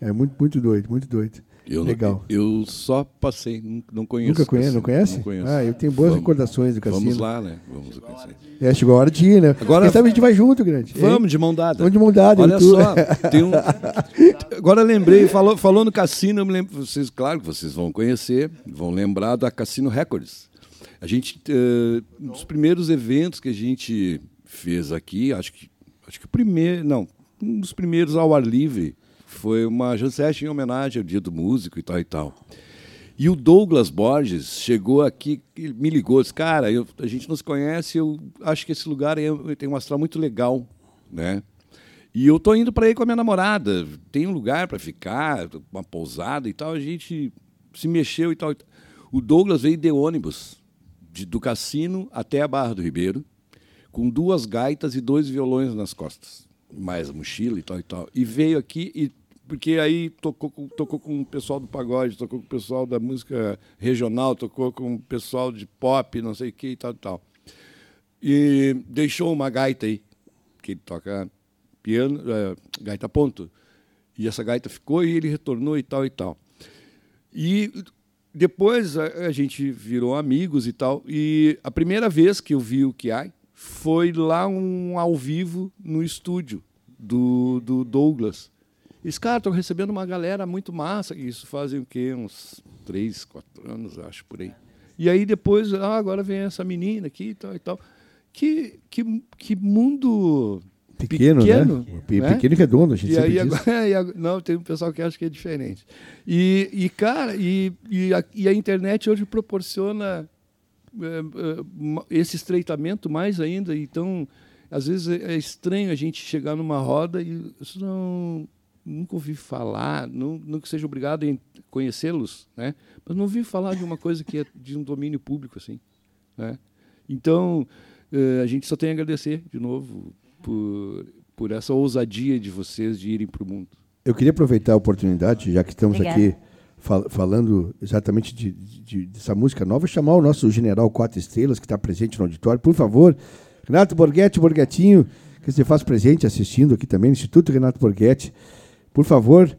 É muito, muito doido, muito doido. Eu, Legal. Eu só passei, não- conheço. Nunca conhece? Não conhece? Não conheço. Ah, eu tenho boas Vamos- recordações do cassino. Vamos lá, né? Vamos conhecer. É, chegou a hora de ir, né? Agora- Quem sabe a gente vai junto, grande. Vamos de mão dada. Vamos de mão dada, Olha só, um... Agora lembrei, falou, falou no cassino, eu me lembro, vocês, claro que vocês vão conhecer, vão lembrar da Cassino Records. A gente, eh, um dos primeiros eventos que a gente fez aqui, acho que, acho que o primeiro, não, um dos primeiros ao ar livre foi uma session em homenagem ao Dia do Músico e tal e tal. E o Douglas Borges chegou aqui, me ligou, disse, cara, eu- a gente não se conhece, eu acho que esse lugar é- tem um astral muito legal, né? E eu tô indo para aí com a minha namorada, tem um lugar para ficar, uma pousada e tal, a gente se mexeu e e tal. O Douglas veio de ônibus, de- do cassino até a Barra do Ribeiro, com duas gaitas e dois violões nas costas, mais a mochila e tal e tal. E veio aqui e porque aí tocou tocou com o pessoal do pagode, tocou com o pessoal da música regional, tocou com o pessoal de pop, não sei o que e tal tal. E deixou uma gaita aí, que ele toca piano, eh, gaita ponto. E essa gaita ficou e ele retornou e tal e tal. E depois a, a gente virou amigos e tal. E a primeira vez que eu vi o Kiai foi lá um ao vivo no estúdio do, do Douglas. Esse cara, estou recebendo uma galera muito massa. Isso fazem o quê? Uns três, quatro anos, acho, por aí. E aí depois, ah, agora vem essa menina aqui e tal e tal. Que, que, que mundo Pequeno, pequeno, né? Né? Pequeno e redondo, a gente E aí agora, e agora- não, tem um pessoal que acha que é diferente. E, e cara, e, e, a, e a internet hoje proporciona é, esse estreitamento mais ainda. Então, às vezes é, é estranho a gente chegar numa roda e isso não nunca ouvi falar, não, não que seja obrigado em conhecê-los, né? Mas não ouvi falar de uma coisa que é de um domínio público assim, né? Então, eh, a gente só tem a agradecer de novo por, por essa ousadia de vocês de irem para o mundo. Eu queria aproveitar a oportunidade, já que estamos Obrigada. aqui fal- falando exatamente de, de- dessa música nova, chamar o nosso general Quatro Estrelas, que está presente no auditório. Por favor, Renato Borghetti, Borghetinho, que você faz presente assistindo aqui também, no Instituto Renato Borghetti. Por favor,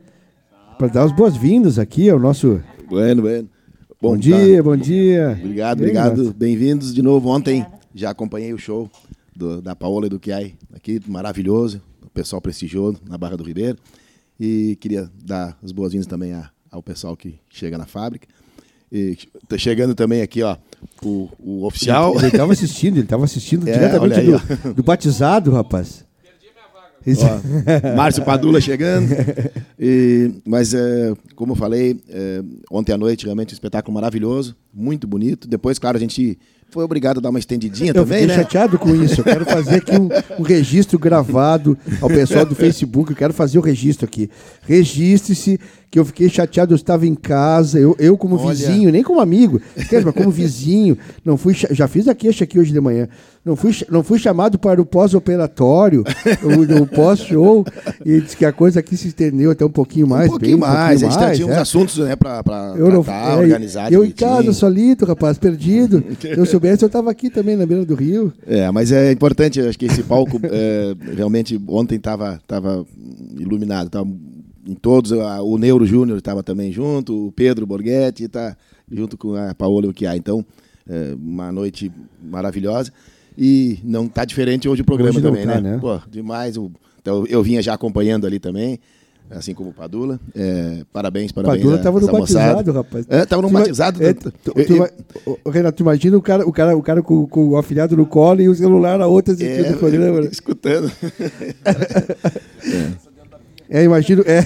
para dar as boas-vindas aqui ao nosso. Bueno, bueno. Bom, tá. dia, bom dia. Obrigado, aí, obrigado. Bem-vindos de novo. Ontem já acompanhei o show do- da Paola e do Kiai aqui, maravilhoso. O pessoal prestigiou na Barra do Ribeiro. E queria dar as boas-vindas também a- ao pessoal que chega na fábrica. E tá chegando também aqui, ó, o, o oficial. Ele estava assistindo, ele estava assistindo É, diretamente olha aí, do, do batizado, rapaz. Ó, Márcio Padula chegando. E- mas, é, como eu falei, é, ontem à noite, realmente um espetáculo maravilhoso, muito bonito. Depois, claro, a gente foi obrigado a dar uma estendidinha Eu também, fiquei né? chateado com isso. Eu quero fazer aqui um, um registro gravado ao pessoal do Facebook. Eu quero fazer o registro aqui. Registre-se que eu fiquei chateado. Eu estava em casa, eu, eu como Olha. vizinho, nem como amigo, como vizinho. Não fui, já fiz a queixa aqui hoje de manhã. Não fui, não fui chamado para o pós-operatório, o, o pós-show, e disse que a coisa aqui se estendeu até um pouquinho mais. um pouquinho bem, mais. a gente mais, tinha uns é. assuntos né, não, tratar, é, organizar. eu em casa, solito, rapaz, perdido. Se eu soubesse, eu estava aqui também na beira do rio. É, mas é importante, acho que esse palco é, realmente ontem estava tava iluminado, tava em todos, o Neuro Júnior estava também junto, o Pedro Borghetti está junto com a Paola Uquiá. Então, é, uma noite maravilhosa. E não está diferente hoje o programa Hoje também, tá, né? né? Pô, demais. então, eu vinha já acompanhando ali também, assim como o Padula. É, parabéns, parabéns. Padula estava no moçada. batizado, rapaz. É, tava no Tu ima- batizado. é, do- tu- eu- tu eu- Renato, tu imagina o cara, o cara, o cara com, com o afilhado no colo e o celular na outra assistindo é, o programa. né? escutando. É, imagino, é.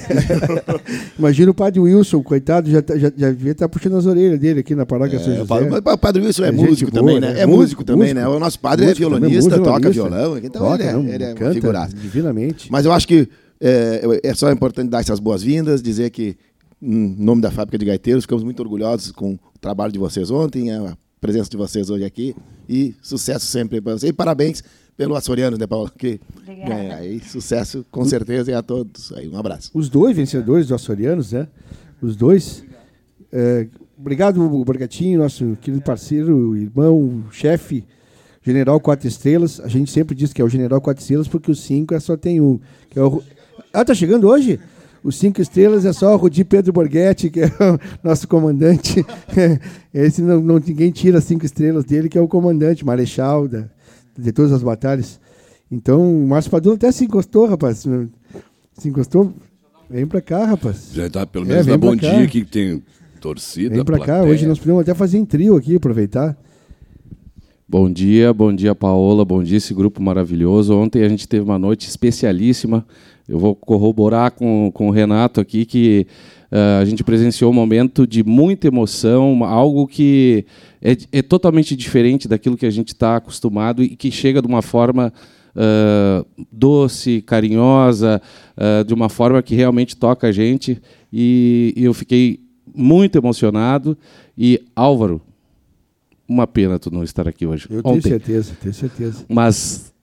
imagina o padre Wilson, coitado, já, tá- já, já devia estar puxando as orelhas dele aqui na paróquia São É, José. o padre, mas o padre Wilson é, É músico boa, também, né? né? É É músico, músico, também, né? músico. O nosso padre Músico é também, violonista, músico, toca violão, então Toca, ele, é, não, ele é canta figuraça. divinamente. Mas eu acho que é, é só importante dar essas boas-vindas, dizer que, em nome da Fábrica de Gaiteiros, ficamos muito orgulhosos com o trabalho de vocês ontem, a presença de vocês hoje aqui, e sucesso sempre para vocês. E parabéns pelo Açoriano, né, Paulo? Que Obrigada. ganha aí, sucesso com certeza e a todos. Aí, um abraço. Os dois vencedores do Açorianos, né? Os dois. É, obrigado, Borgatinho, nosso querido parceiro, irmão, chefe, General Quatro Estrelas, a gente sempre diz que é o General Quatro Estrelas porque o cinco é só tem um. Que é o... Ah, tá chegando hoje? Os cinco estrelas é só o Rudi Pedro Borghetti, que é o nosso comandante. Esse não, não, ninguém tira as cinco estrelas dele, que é o comandante, marechal da, de todas as batalhas. Então, o Márcio Padula até se encostou, rapaz. Se encostou. Vem pra cá, rapaz. Já tá pelo menos é, dá bom cá. dia aqui que tem torcida. Vem pra plateia. cá. Hoje nós podemos até fazer em trio aqui, aproveitar. Bom dia, bom dia, Paola. Bom dia, esse grupo maravilhoso. Ontem a gente teve uma noite especialíssima. Eu vou corroborar com, com o Renato aqui que uh, a gente presenciou um momento de muita emoção, algo que é, é totalmente diferente daquilo que a gente está acostumado e que chega de uma forma uh, doce, carinhosa, uh, de uma forma que realmente toca a gente. E, e eu fiquei muito emocionado. E Álvaro, uma pena tu não estar aqui hoje. Eu tenho Ontem. certeza, tenho certeza. Mas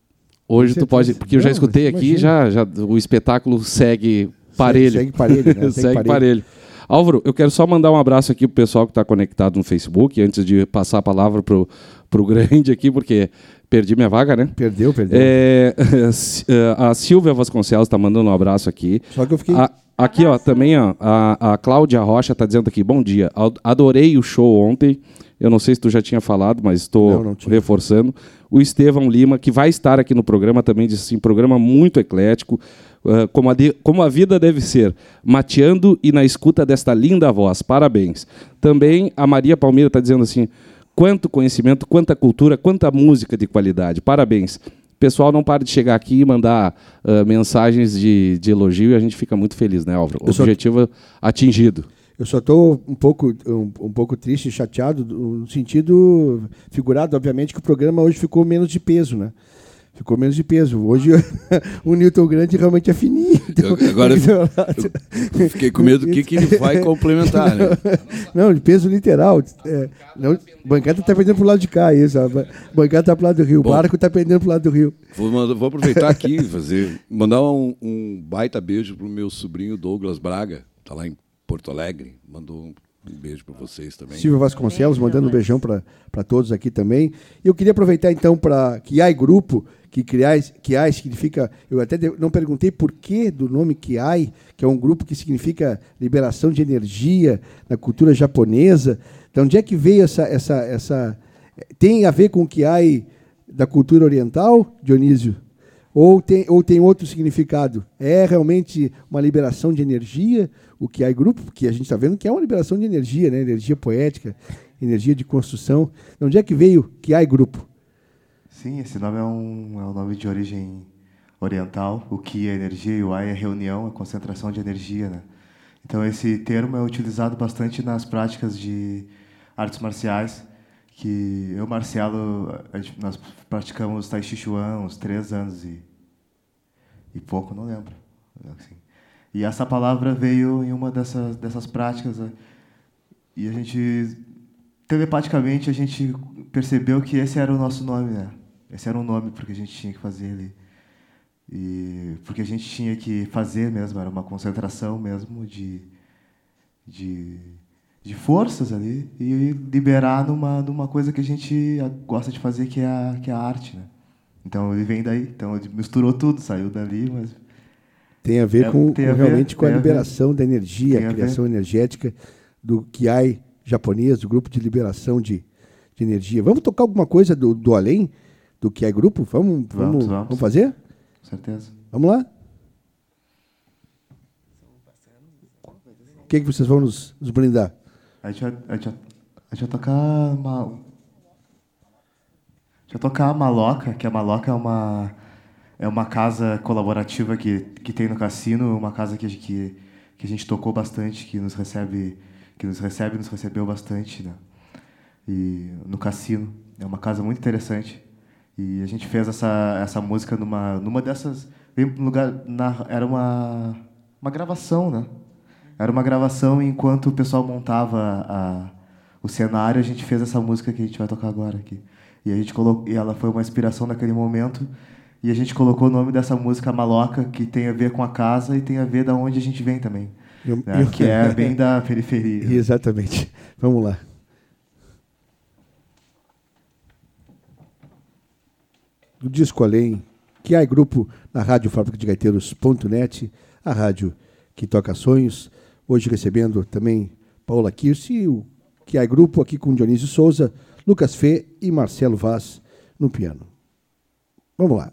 hoje tu pode, porque eu já escutei aqui, já, já o espetáculo segue parelho. Segue, segue parelho, né? segue, parelho. parelho. Álvaro, eu quero só mandar um abraço aqui pro pessoal que está conectado no Facebook, antes de passar a palavra pro, pro grande aqui, porque perdi minha vaga, né? Perdeu, perdeu. É, a Silvia Vasconcelos está mandando um abraço aqui. Só que eu fiquei. A, aqui, ó, também, ó, a, a Cláudia Rocha está dizendo aqui, bom dia. Adorei o show ontem. Eu não sei se tu já tinha falado, mas estou reforçando. O Estevão Lima, que vai estar aqui no programa, também disse assim: programa muito eclético, uh, como, a de, como a vida deve ser, mateando e na escuta desta linda voz. Parabéns. Também a Maria Palmeira está dizendo assim: quanto conhecimento, quanta cultura, quanta música de qualidade. Parabéns. Pessoal, não para de chegar aqui e mandar uh, mensagens de, de elogio e a gente fica muito feliz, né, Álvaro? Objetivo atingido. Eu só estou um pouco, um, um pouco triste e chateado, no sentido figurado, obviamente, que o programa hoje ficou menos de peso, né? Ficou menos de peso. Hoje o Newton Grande realmente é fininho. Então, agora eu, fiquei com medo do que, que ele vai complementar. Né? Não, de peso literal. É, não, bancada está pendendo para o lado de cá, isso. A bancada está para o lado do rio. o barco está pendendo para o lado do rio. Vou, vou aproveitar aqui fazer mandar um, um baita beijo para o meu sobrinho Douglas Braga. Está lá em Porto Alegre. Mandou um beijo para vocês também. Silvio Vasconcelos mandando um beijão para todos aqui também. E eu queria aproveitar então para Kiai Grupo, que Kiai, Kiai significa. Eu até não perguntei por que do nome Kiai, que é um grupo que significa liberação de energia na cultura japonesa. De onde é que veio essa. essa, essa tem a ver com o Kiai da cultura oriental, Dionísio? Ou tem, ou tem outro significado? É realmente uma liberação de energia, o que há grupo, que a gente está vendo que é uma liberação de energia, né? energia poética, energia de construção. De onde é que veio que há grupo? Sim, esse nome é um, é um nome de origem oriental. O que é energia e o ai é reunião, é concentração de energia. Né? Então, esse termo é utilizado bastante nas práticas de artes marciais que eu, Marcelo, nós praticamos Tai Chi Chuan uns três anos e, e pouco, não lembro. Assim. E essa palavra veio em uma dessas, dessas práticas né? e a gente, telepaticamente, a gente percebeu que esse era o nosso nome, né? Esse era um nome porque a gente tinha que fazer ali. E porque a gente tinha que fazer mesmo, era uma concentração mesmo de, de de forças ali e liberar numa, numa coisa que a gente gosta de fazer, que é a, que é a arte. Né? Então ele vem daí, então ele misturou tudo, saiu dali, mas. Tem a ver é, com, com a realmente ver, com a liberação a da energia, a, a criação energética do Kiai japonês, do grupo de liberação de, de energia. Vamos tocar alguma coisa do, do além do Kiai Grupo? Vamos, vamos, vamos, vamos. vamos fazer? Com certeza. Vamos lá? O que, é que vocês vão nos, nos brindar? A gente vai, a gente vai, a gente vai tocar uma. A gente vai tocar a Maloca, que a Maloca é uma, é uma casa colaborativa que, que tem no cassino, uma casa que, que, que a gente tocou bastante, que nos recebe, que nos recebe, nos recebeu bastante, né? E no cassino. É uma casa muito interessante. E a gente fez essa, essa música numa, numa dessas. Lugar. Na, era uma, uma gravação, né? Era uma gravação enquanto o pessoal montava a, o cenário, a gente fez essa música que a gente vai tocar agora aqui. E a gente colocou, e ela foi uma inspiração naquele momento. E a gente colocou o nome dessa música Maloca, que tem a ver com a casa e tem a ver da onde a gente vem também. Eu, né? eu... Que é bem da periferia. Exatamente. Vamos lá. do Disco Além, que é grupo na Rádio Fábrica de Gaiteiros.net, a rádio que toca sonhos. Hoje recebendo também Paula Kirsi e o que é grupo aqui com Dionísio Souza, Lucas Fê e Marcelo Vaz no piano. Vamos lá.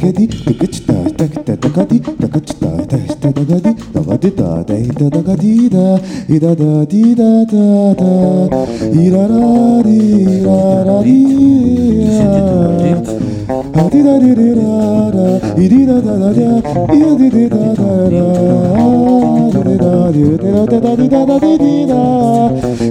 げででくちたしたきたたかでたかちたたしたたかでたかでたたいたたかでいだいだだでいだだだいららでいららでやあでだででららいりだだだだいやででだだらでだででらでだでだだででだ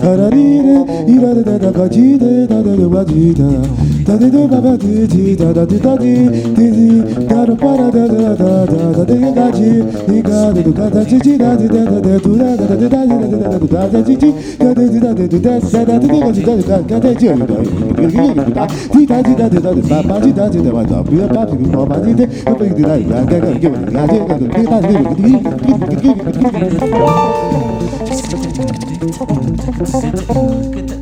あらりれいらでだだかじでだででわじだ da di do ba ba di di da da di da di di di ga ro pa da da da da da da di ga ji di ga di do da da ji ji da di da da da du da da da da da da da da da da ji ji da di di da di du da da da di ga ji da di da ga da ji da di da di da di da di ba ba ji da di da ba da bi ba bi ba ba di de ba di da ga ga ga ga ga ji ga di da di di di di di Look at that.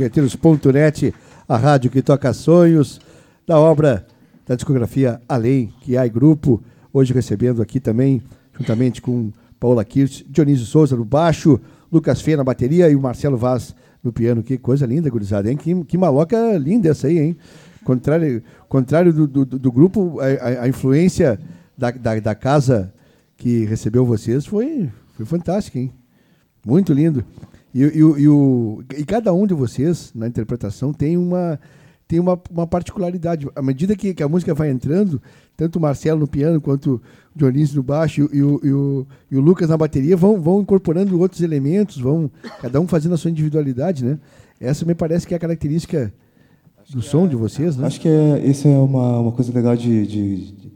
Gaiteiros.net, a rádio que toca sonhos, da obra da discografia Além, que é grupo, hoje recebendo aqui também, juntamente com Paula Kirch, Dionísio Souza no baixo, Lucas Fê na bateria e o Marcelo Vaz no piano. Que coisa linda, gurizada, hein? Que, que maloca linda essa aí, hein? Contrário, contrário do, do, do grupo, a, a, influência da, da, da, casa que recebeu vocês foi, foi fantástica, hein? Muito lindo. E, e, e, o, e cada um de vocês, na interpretação, tem uma, tem uma, uma particularidade. À medida que, que, a música vai entrando, tanto o Marcelo no piano quanto o Dionísio no baixo e o, e o, e o Lucas na bateria vão, vão incorporando outros elementos, vão cada um fazendo a sua individualidade, né? Essa me parece que é a característica do som é, de vocês, né? Acho que é, isso é uma, uma coisa legal de, de, de,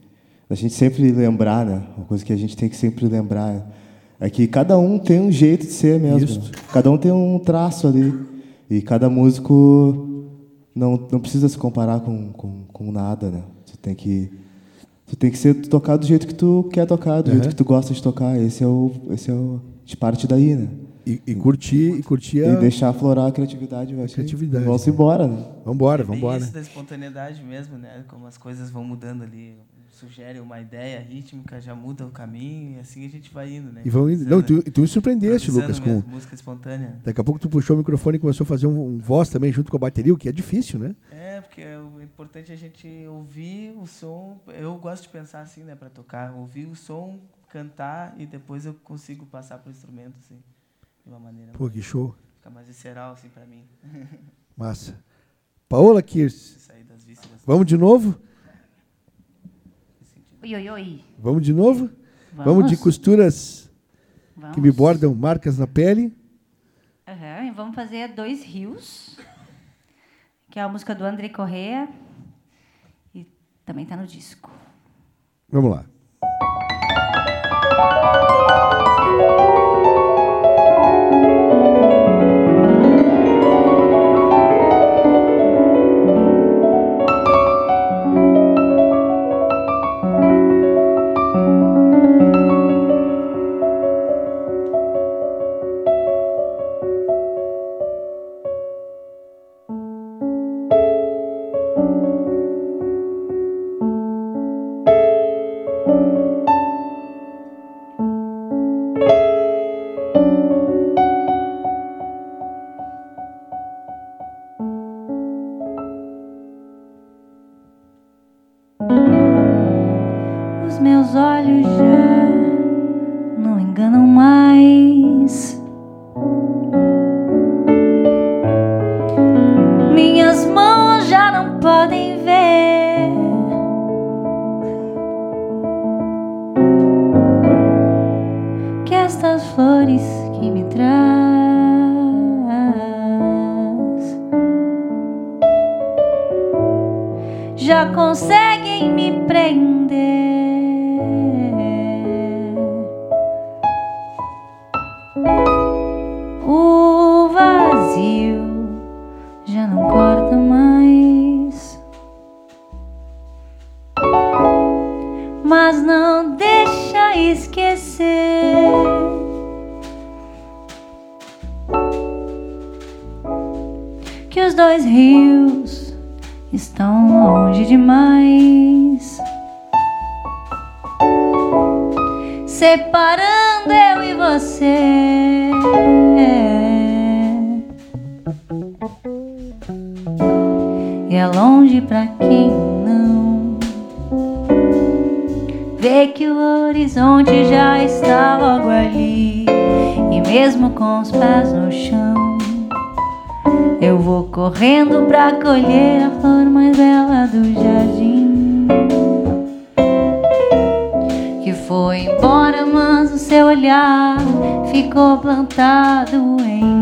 a gente sempre lembrar, né? Uma coisa que a gente tem que sempre lembrar. É que cada um tem um jeito de ser mesmo. Isso. Cada um tem um traço ali. E cada músico não, não precisa se comparar com, com, com nada, né? Tu tem que tu tem que ser tocado do jeito que tu quer tocar, do uhum. jeito que tu gosta de tocar. Esse é o esse é o de parte daí, né? E, e curtir e curtir a... e deixar aflorar a criatividade, vai criatividade. Vamos embora, né? Vamos embora, vamos embora. Isso da espontaneidade mesmo, né? Como as coisas vão mudando ali sugere uma ideia rítmica, já muda o caminho e assim a gente vai indo, né? E vão indo. Não, tu, tu me surpreendeste, Lucas, com música espontânea. Daqui a pouco tu puxou o microfone e começou a fazer um, um voz também junto com a bateria, o que é difícil, né? É, porque o importante é a gente ouvir o som. Eu gosto de pensar assim, né, para tocar, ouvir o som, cantar e depois eu consigo passar para o instrumento assim, de uma maneira. Pô, que show. Fica mais visceral assim para mim. Massa. Paola Kirsch. Vamos de novo? Oi, oi, oi. Vamos de novo? Vamos, vamos de costuras vamos. que me bordam marcas na pele. Uhum, e vamos fazer Dois Rios, que é a música do André Correa. E também está no disco. Vamos lá. estão longe demais. Separando eu e você. E é longe pra quem não vê que o horizonte já está logo ali. E mesmo com os pés no chão. Eu vou correndo pra colher a flor mais bela do jardim. Que foi embora, mas o seu olhar ficou plantado em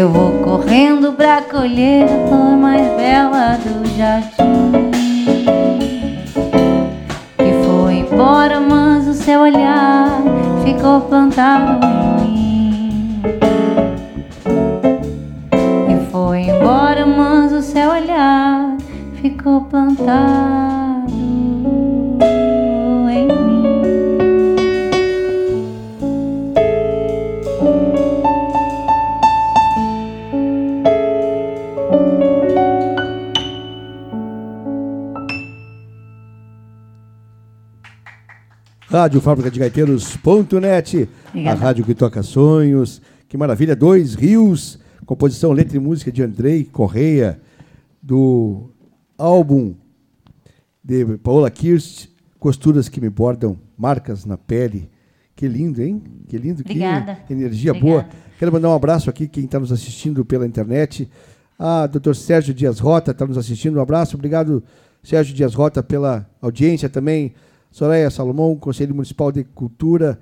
Eu vou correndo pra colher a flor mais bela do jardim. Que foi embora, mas o seu olhar ficou plantado em mim. E foi embora, mas o seu olhar ficou plantado Rádio Fábrica de Gaiteiros.net, a rádio que toca sonhos. Que maravilha, Dois Rios, composição, letra e música de Andrei Correia, do álbum de Paola Kirst, Costuras que me bordam, marcas na pele. Que lindo, hein? Que lindo, Obrigada. que energia Obrigada. boa. Quero mandar um abraço aqui, quem está nos assistindo pela internet. Ah, doutor Sérgio Dias Rota está nos assistindo. Um abraço, obrigado, Sérgio Dias Rota, pela audiência também. Soraya Salomão, Conselho Municipal de Cultura,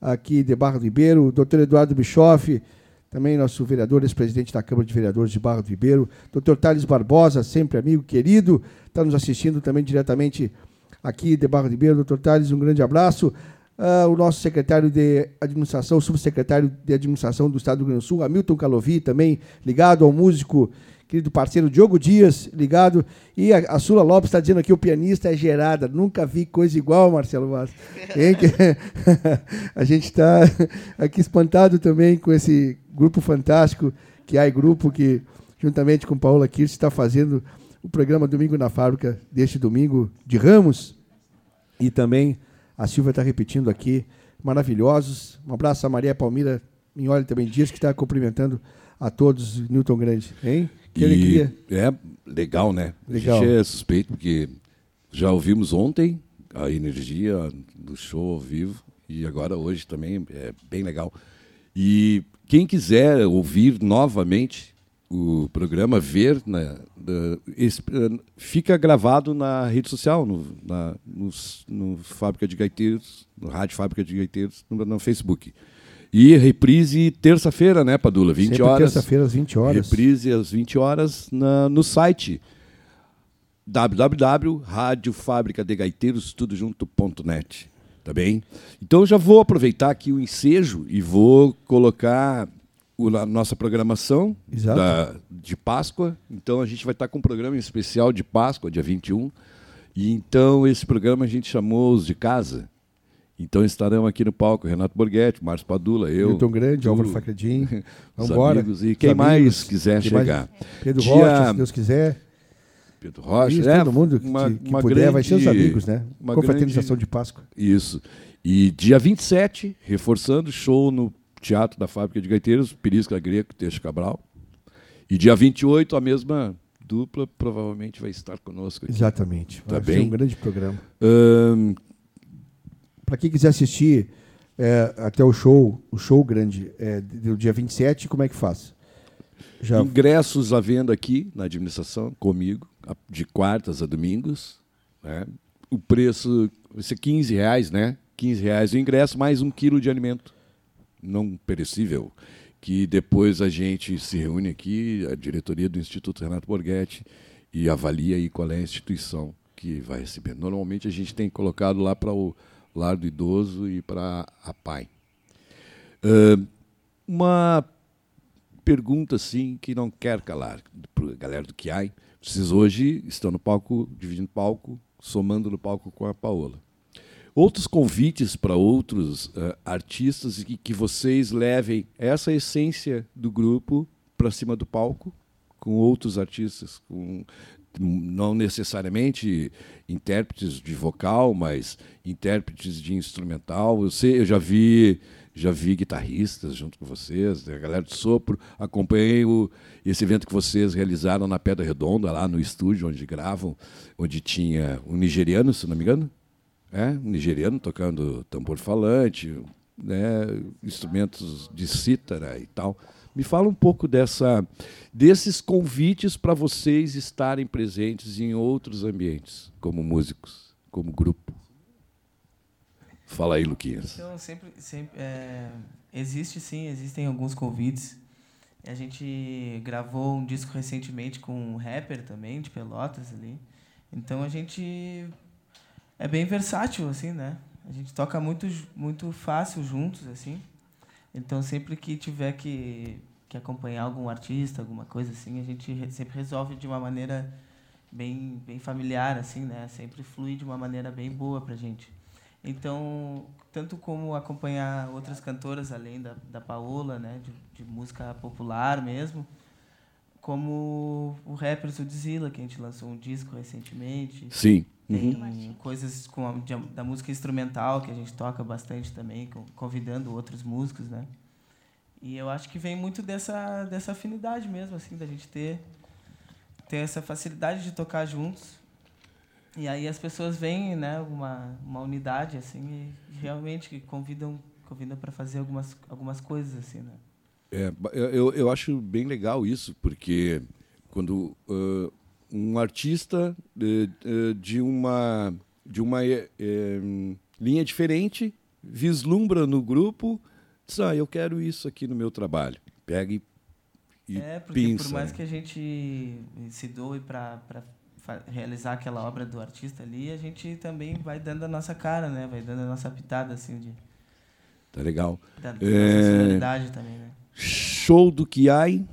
aqui de Barra do Ribeiro. Doutor Eduardo Bischoff, também nosso vereador, ex-presidente da Câmara de Vereadores de Barra do Ribeiro. Doutor Thales Barbosa, sempre amigo querido, está nos assistindo também diretamente aqui de Barra do Ribeiro. Doutor Thales, um grande abraço. Ah, o nosso secretário de administração, subsecretário de administração do Estado do Rio Grande do Sul, Hamilton Calovi, também ligado ao músico, querido parceiro Diogo Dias, ligado. E a, a Sula Lopes está dizendo aqui: o pianista é gerada. Nunca vi coisa igual, Marcelo Vaz. A gente está aqui espantado também com esse grupo fantástico, que é grupo que, juntamente com Paola Kirst, está fazendo o programa Domingo na Fábrica deste domingo de Ramos. E também a Silvia está repetindo aqui, maravilhosos. Um abraço a Maria Palmira Minholi também Dias, que está cumprimentando a todos, Newton Grande. Hein? Que alegria. É legal, né? Legal. A gente é suspeito, porque já ouvimos ontem a energia do show ao vivo e agora hoje também é bem legal. E quem quiser ouvir novamente o programa, ver, né, da- esse, eh, fica gravado na rede social, no, na, nos- no Fábrica de Gaiteiros, no Rádio Fábrica de Gaiteiros, no, no Facebook. E reprise terça-feira, né, Padula? 20 Sempre horas. terça-feira às 20 horas. Reprise às 20 horas na- no site www.radiofabricadegaiteiros.net, tá bem? Então já vou aproveitar aqui o ensejo e vou colocar o- a nossa programação da- de Páscoa. Então a gente vai estar com um programa especial de Páscoa, dia 21. E então esse programa a gente chamou os de casa. Então estarão aqui no palco Renato Borghetti, Márcio Padula, eu. Newton Grande, Álvaro Facredin. os Vamos embora. amigos e quem mais quiser Quem mais? chegar. Pedro Dia- Rocha, se Deus quiser. Pedro Rocha, Isso, é, todo mundo que, uma- que uma puder, vai ser os grande- amigos, né? uma Confraternização grande- de Páscoa. Isso. E dia 27, reforçando, show no Teatro da Fábrica de Gaiteiros, Perisca Greco, Teixo Cabral. E dia 28, a mesma dupla provavelmente vai estar conosco aqui. Exatamente. Tá Vai ser bem? um grande programa. Para quem quiser assistir é, até o show, o show grande é, do dia 27, como é que faz? Já Ingressos à venda aqui na administração, comigo, de quartas a domingos. né? O preço vai ser 15 reais, né? 15 reais o ingresso, mais um quilo de alimento não perecível. Que depois a gente se reúne aqui, a diretoria do Instituto Renato Borghetti, e avalia aí qual é a instituição que vai receber. Normalmente a gente tem colocado lá para o lar do idoso e para a PAI. Ahn, uma pergunta assim que não quer calar para a galera do Kiai. Vocês hoje estão no palco, dividindo palco, somando no palco com a Paola. Outros convites para outros eh, artistas que, que vocês levem essa essência do grupo para cima do palco com outros artistas, com não necessariamente intérpretes de vocal, mas intérpretes de instrumental. Eu sei, eu já vi, já vi guitarristas junto com vocês, a galera do sopro. Acompanhei o, esse evento que vocês realizaram na Pedra Redonda, lá no estúdio onde gravam, onde tinha um nigeriano, se não me engano, é, um nigeriano tocando tambor falante, né, instrumentos de cítara e tal. Me fala um pouco dessa, desses convites para vocês estarem presentes em outros ambientes, como músicos, como grupo. Fala aí, Luquinhas. Então, sempre, sempre é, existe sim, existem alguns convites. A gente gravou um disco recentemente com um rapper também, de Pelotas ali. Então a gente é bem versátil, assim, né? A gente toca muito, muito fácil juntos, assim. Então sempre que tiver que, que acompanhar algum artista, alguma coisa assim, a gente sempre resolve de uma maneira bem, bem familiar, assim, né? Sempre flui de uma maneira bem boa pra gente. Então, tanto como acompanhar outras cantoras além da, da Paola, né, de, de música popular mesmo, como o rapper Sudzilla, que a gente lançou um disco recentemente. Sim. Tem uhum. coisas com a, de, da música instrumental que a gente toca bastante também, com, convidando outros músicos, né? E eu acho que vem muito dessa dessa afinidade mesmo, assim, da gente ter ter essa facilidade de tocar juntos e aí as pessoas veem, né, uma, uma unidade assim e realmente convidam convidam para fazer algumas algumas coisas assim, né? É, eu, eu acho bem legal isso, porque quando uh, um artista de, de uma de uma é, linha diferente vislumbra no grupo, diz, ah, eu quero isso aqui no meu trabalho. Pega e, e é, porque pinça. por mais que a gente se doe para realizar aquela obra do artista ali, a gente também vai dando a nossa cara, né? Vai dando a nossa pitada, assim, de... Tá legal. Da, da é... também, né? Show do Kiai,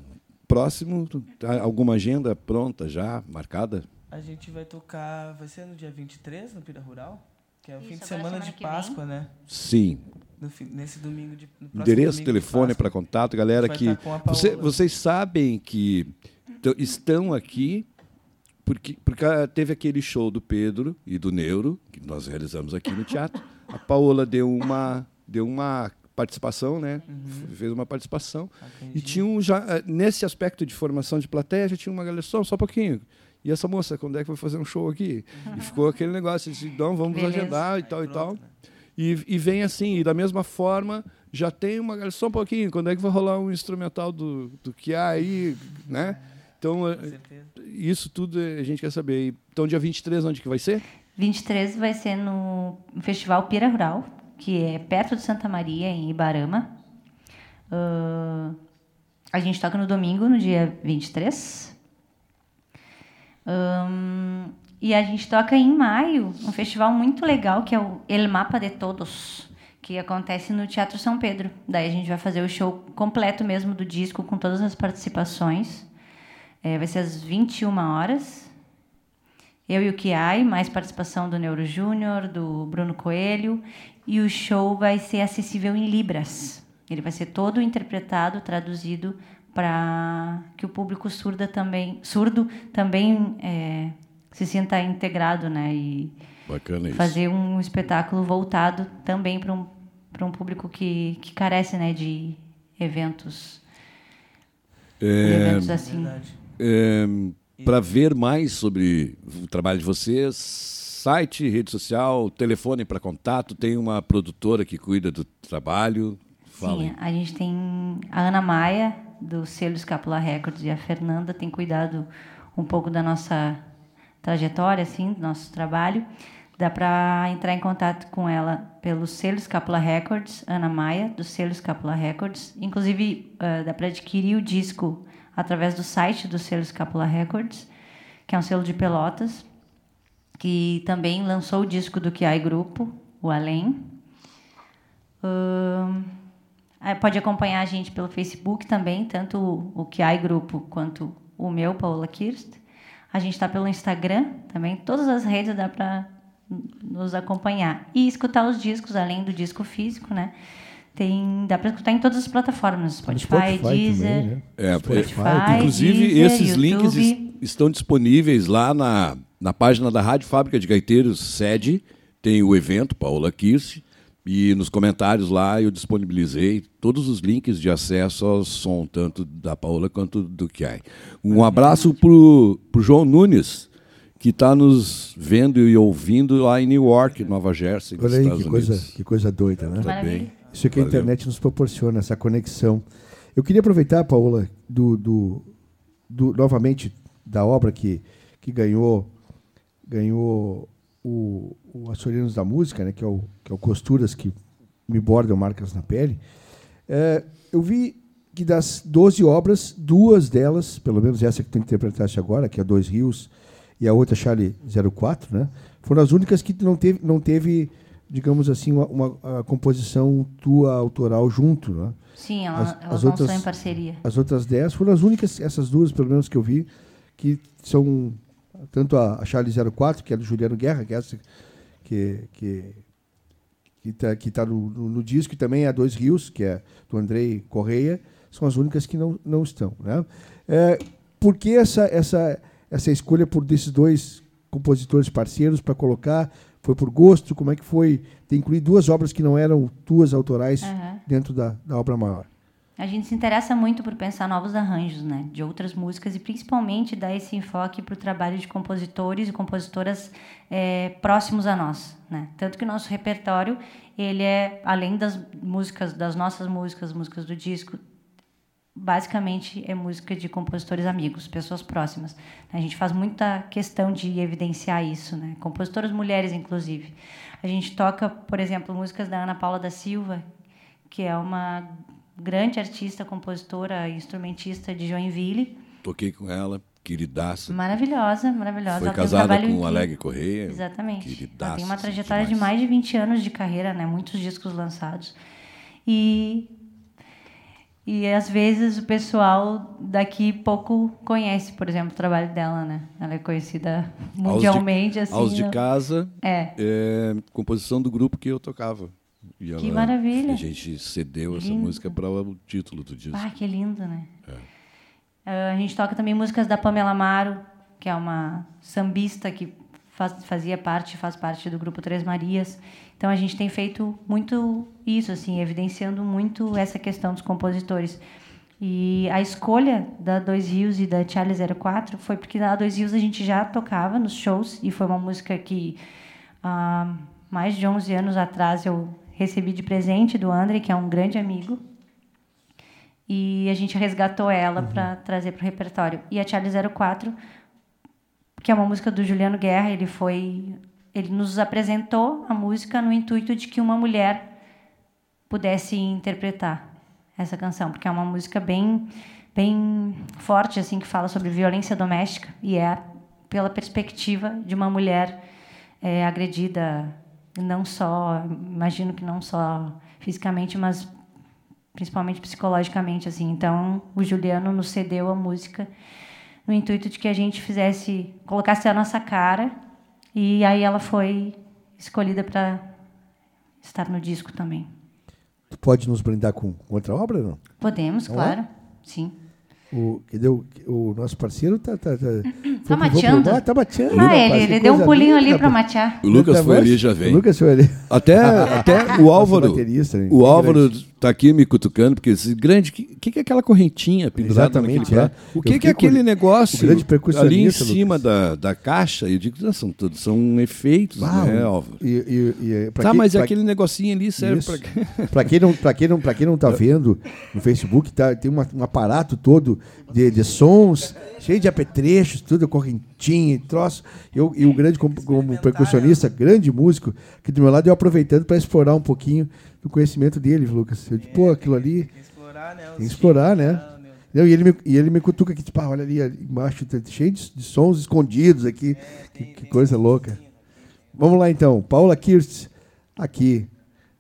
próximo, tá alguma agenda pronta já, marcada? A gente vai tocar, vai ser no dia 23, no Pira Rural, que é o Isso, fim de semana, semana de Páscoa, né? Sim. No, nesse domingo de Endereço, telefone para contato, galera que você, vocês sabem que estão aqui porque, porque teve aquele show do Pedro e do Neuro, que nós realizamos aqui no teatro. A Paola deu uma, deu uma participação, né? Uhum. Fez uma participação. Entendi. E tinha um, já, eh, nesse aspecto de formação de plateia, já tinha uma galera, só, só um pouquinho. E essa moça, quando é que vai fazer um show aqui? E ficou aquele negócio, assim, então vamos Beleza. agendar e tal e tal. Né? E, e vem assim, e da mesma forma, já tem uma galera, só um pouquinho, quando é que vai rolar um instrumental do, do que há aí, né? Então, isso tudo a gente quer saber. Então, dia 23, onde que vai ser? 23 vai ser no Festival Pira Rural, que é perto de Santa Maria, em Ibarama. Uh, a gente toca no domingo, no dia 23. Um, e a gente toca em maio, um festival muito legal, que é o El Mapa de Todos, que acontece no Teatro São Pedro. Daí a gente vai fazer o show completo mesmo do disco, com todas as participações. É, vai ser às 21 horas. Eu e o Kiai, mais participação do Neuro Júnior, do Bruno Coelho. E o show vai ser acessível em Libras. Ele vai ser todo interpretado, traduzido para que o público surda também, surdo também é, se sinta integrado, né? E Bacana fazer um espetáculo voltado também para um, um público que, que carece, né, de eventos, é, eventos assim. É, para ver mais sobre o trabalho de vocês, site, rede social, telefone para contato, tem uma produtora que cuida do trabalho. Sim, a gente tem a Ana Maia, do selo Escapula Records, e a Fernanda tem cuidado um pouco da nossa trajetória, assim, do nosso trabalho. Dá para entrar em contato com ela pelo selo Escapula Records, Ana Maia, do selo Escapula Records. Inclusive, uh, dá para adquirir o disco através do site do selo Escapula Records, que é um selo de Pelotas, que também lançou o disco do Kiai Grupo, o Além. Uh, pode acompanhar a gente pelo Facebook também, tanto o, Kiai Grupo quanto o meu, Paola Kirst. A gente está pelo Instagram também, todas as redes dá para nos acompanhar. E escutar os discos, além do disco físico, né? Tem, dá para escutar em todas as plataformas, Spotify, Spotify Deezer, também, né? é, Spotify, inclusive Deezer, esses YouTube. links estão disponíveis lá na, na página da Rádio Fábrica de Gaiteiros sede, tem o evento Paula Kirsch e nos comentários lá eu disponibilizei todos os links de acesso ao som, tanto da Paula quanto do Kiai. Um abraço para o João Nunes, que está nos vendo e ouvindo lá em Newark, Nova Jersey, Olha aí, que coisa, que coisa doida, né? Tá bem. Isso que a internet nos proporciona, essa conexão. Eu queria aproveitar, Paola, do, do, do, novamente da obra que, que ganhou, ganhou o, o Açorianos da Música, né, que, é o, que é o Costuras, que me bordam marcas na pele, é, eu vi que das 12 obras, duas delas, pelo menos essa que tu interpretaste agora, que é Dois Rios, e a outra Charlie 04, né, foram as únicas que não teve, não teve digamos assim, uma, uma composição tua autoral junto. Né? Sim, ela, as, elas as não outras, são em parceria. As outras 10 foram as únicas, essas duas, pelo menos, que eu vi, que são tanto a, a Charlie 04, que é do Juliano Guerra, que é essa que que que está que tá no, no, no, disco, e também a Dois Rios, que é do Andrei Correia, são as únicas que não, não estão. Né? É, por que essa, essa, essa escolha por desses dois compositores parceiros para colocar? Foi por gosto? Como é que foi de incluir duas obras que não eram tuas autorais uhum. dentro da, da obra maior? A gente se interessa muito por pensar novos arranjos, né, de outras músicas e principalmente dar esse enfoque para o trabalho de compositores e compositoras é, próximos a nós, né. Tanto que o nosso repertório ele é além das músicas, das nossas músicas, músicas do disco, basicamente é música de compositores amigos, pessoas próximas. A gente faz muita questão de evidenciar isso, né? Compositoras mulheres, inclusive. A gente toca, por exemplo, músicas da Ana Paula da Silva, que é uma grande artista, compositora, instrumentista de Joinville. Toquei com ela, queridaça. Maravilhosa, maravilhosa. Foi ela casada com o Alegre Correia. Exatamente. Queridaça. Ela tem uma trajetória demais. de mais de 20 anos de carreira, né? Muitos discos lançados. E e às vezes o pessoal daqui pouco conhece, por exemplo, o trabalho dela, né? Ela é conhecida mundialmente aos de, assim. Aos de casa. É. é. Composição do grupo que eu tocava. E que ela, maravilha. A gente cedeu lindo. essa música para o título do disco. Ah, que lindo, né? É. Uh, a gente toca também músicas da Pamela Amaro, que é uma sambista que faz, fazia parte, faz parte do grupo Três Marias. Então a gente tem feito muito isso, assim, evidenciando muito essa questão dos compositores. E a escolha da Dois Rios e da Charlie 04 foi porque na Dois Rios a gente já tocava nos shows e foi uma música que há mais de 11 anos atrás eu recebi de presente do André, que é um grande amigo. E a gente resgatou ela uhum. para trazer para o repertório. E a Charlie 04, que é uma música do Juliano Guerra, ele foi ele nos apresentou a música no intuito de que uma mulher pudesse interpretar essa canção, porque é uma música bem bem forte assim que fala sobre violência doméstica e é pela perspectiva de uma mulher é, agredida não só, imagino que não só fisicamente, mas principalmente psicologicamente assim. Então, o Juliano nos cedeu a música no intuito de que a gente fizesse, colocasse a nossa cara, e aí ela foi escolhida para estar no disco também. Pode nos brindar com outra obra, não? Podemos, não claro. É? Sim. O, deu, o nosso parceiro está tá, tá, tá mateando. Está mateando. Ah, ele, ele deu um pulinho ali para matear. O Lucas foi ali já vem. O Lucas foi ali. Até, até o Álvaro. O Álvaro está aqui me cutucando, porque esse grande. O que, que é aquela correntinha pendurada Exatamente, é. O que, que é aquele negócio ali em cima da, da caixa? Eu digo, não, são, todos, são efeitos, Uau. né, Álvaro? E, e, e, tá, mas pra, aquele negocinho ali serve para? Para quem não quem não, quem não tá vendo no Facebook, tá, tem uma, um aparato todo de, de sons, cheio de apetrechos, tudo, correntinha, troço. Eu, e o grande, como, como percussionista, grande músico, que do meu lado eu aproveitando para explorar um pouquinho do conhecimento dele, Lucas. Eu disse, pô, aquilo ali. Tem que explorar, né? Tem que explorar, né? Não, e, ele me, e ele me cutuca aqui, tipo, ah, olha ali, ali embaixo, tá cheio de, de, sons escondidos aqui. É, tem, que, que coisa louca. Vamos lá então, Paula Kirst, aqui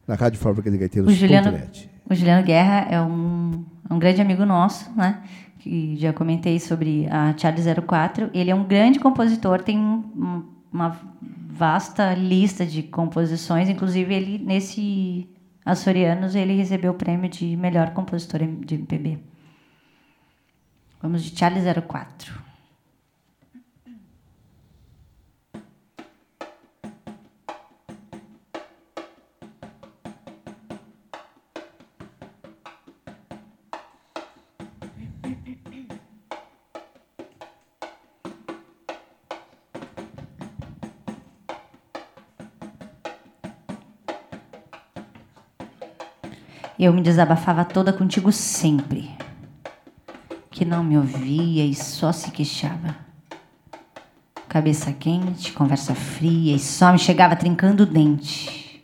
na Rádio Fábrica de Gaiteiros. O Juliano, o Juliano Guerra é um, um grande amigo nosso, né? Que já comentei sobre a Charlie 04. Ele é um grande compositor, tem um, uma vasta lista de composições, inclusive ele nesse Açorianos, ele recebeu o prêmio de melhor compositor de MPB. Vamos de Charlie 04. Eu me desabafava toda contigo sempre. Que não me ouvia e só se queixava. cabeça quente, conversa fria e só me chegava trincando o dente.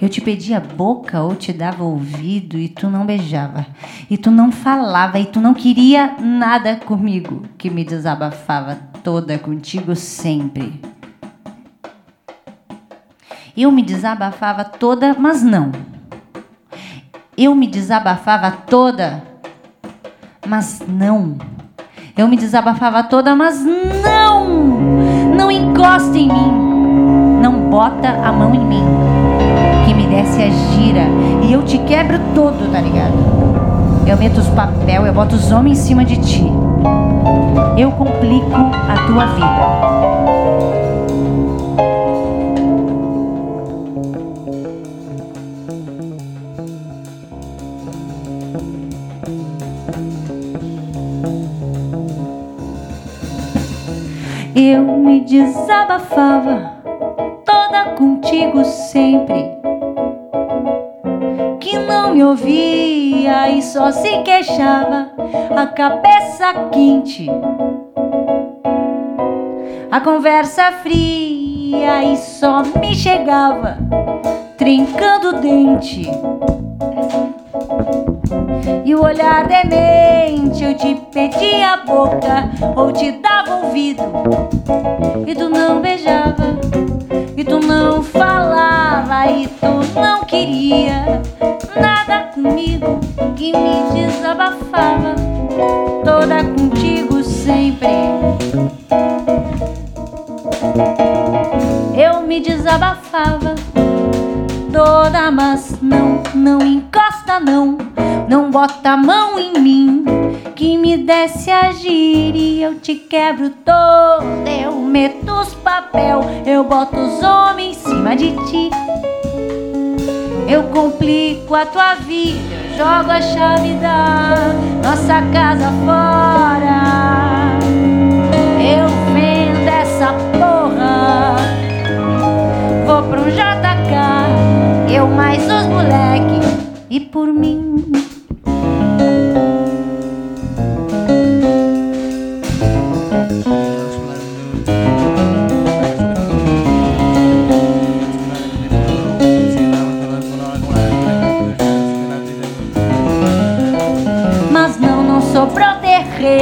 Eu te pedia boca ou te dava ouvido e tu não beijava, e tu não falava, e tu não queria nada comigo, que me desabafava toda contigo sempre. Eu me desabafava toda, mas não. Eu me desabafava toda, mas não. Eu me desabafava toda, mas não! Não encosta em mim. Não bota a mão em mim. Que me desce a gira. E eu te quebro todo, tá ligado? Eu meto os papel, eu boto os homens em cima de ti. Eu complico a tua vida. Eu me desabafava toda contigo sempre. Que não me ouvia e só se queixava, a cabeça quente. A conversa fria e só me chegava, trincando o dente. E o olhar demente, eu te pedia a boca ou te dava ouvido. E tu não beijava, e tu não falava, e tu não queria nada comigo que me desabafava. Toda contigo sempre. Eu me desabafava toda, mas não, não encosta não não bota a mão em mim, que me desce a e eu te quebro todo. Eu meto os papel, eu boto os homens em cima de ti. Eu complico a tua vida, eu jogo a chave da nossa casa fora. Eu vendo essa porra, vou pra um JK, eu mais os moleque. E por mim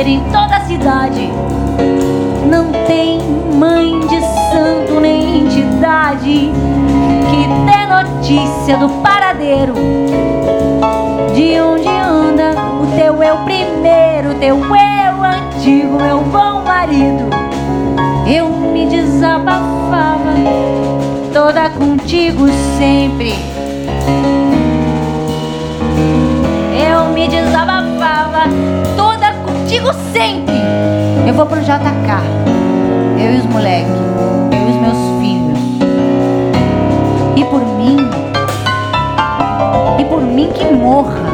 em toda a cidade. Não tem mãe de santo nem entidade que dê notícia do paradeiro. Teu eu antigo, meu bom marido. Eu me desabafava toda contigo sempre. Eu me desabafava contigo sempre. Eu vou pro JK. Eu e os moleques. Eu e os meus filhos. E por mim. E por mim que morra.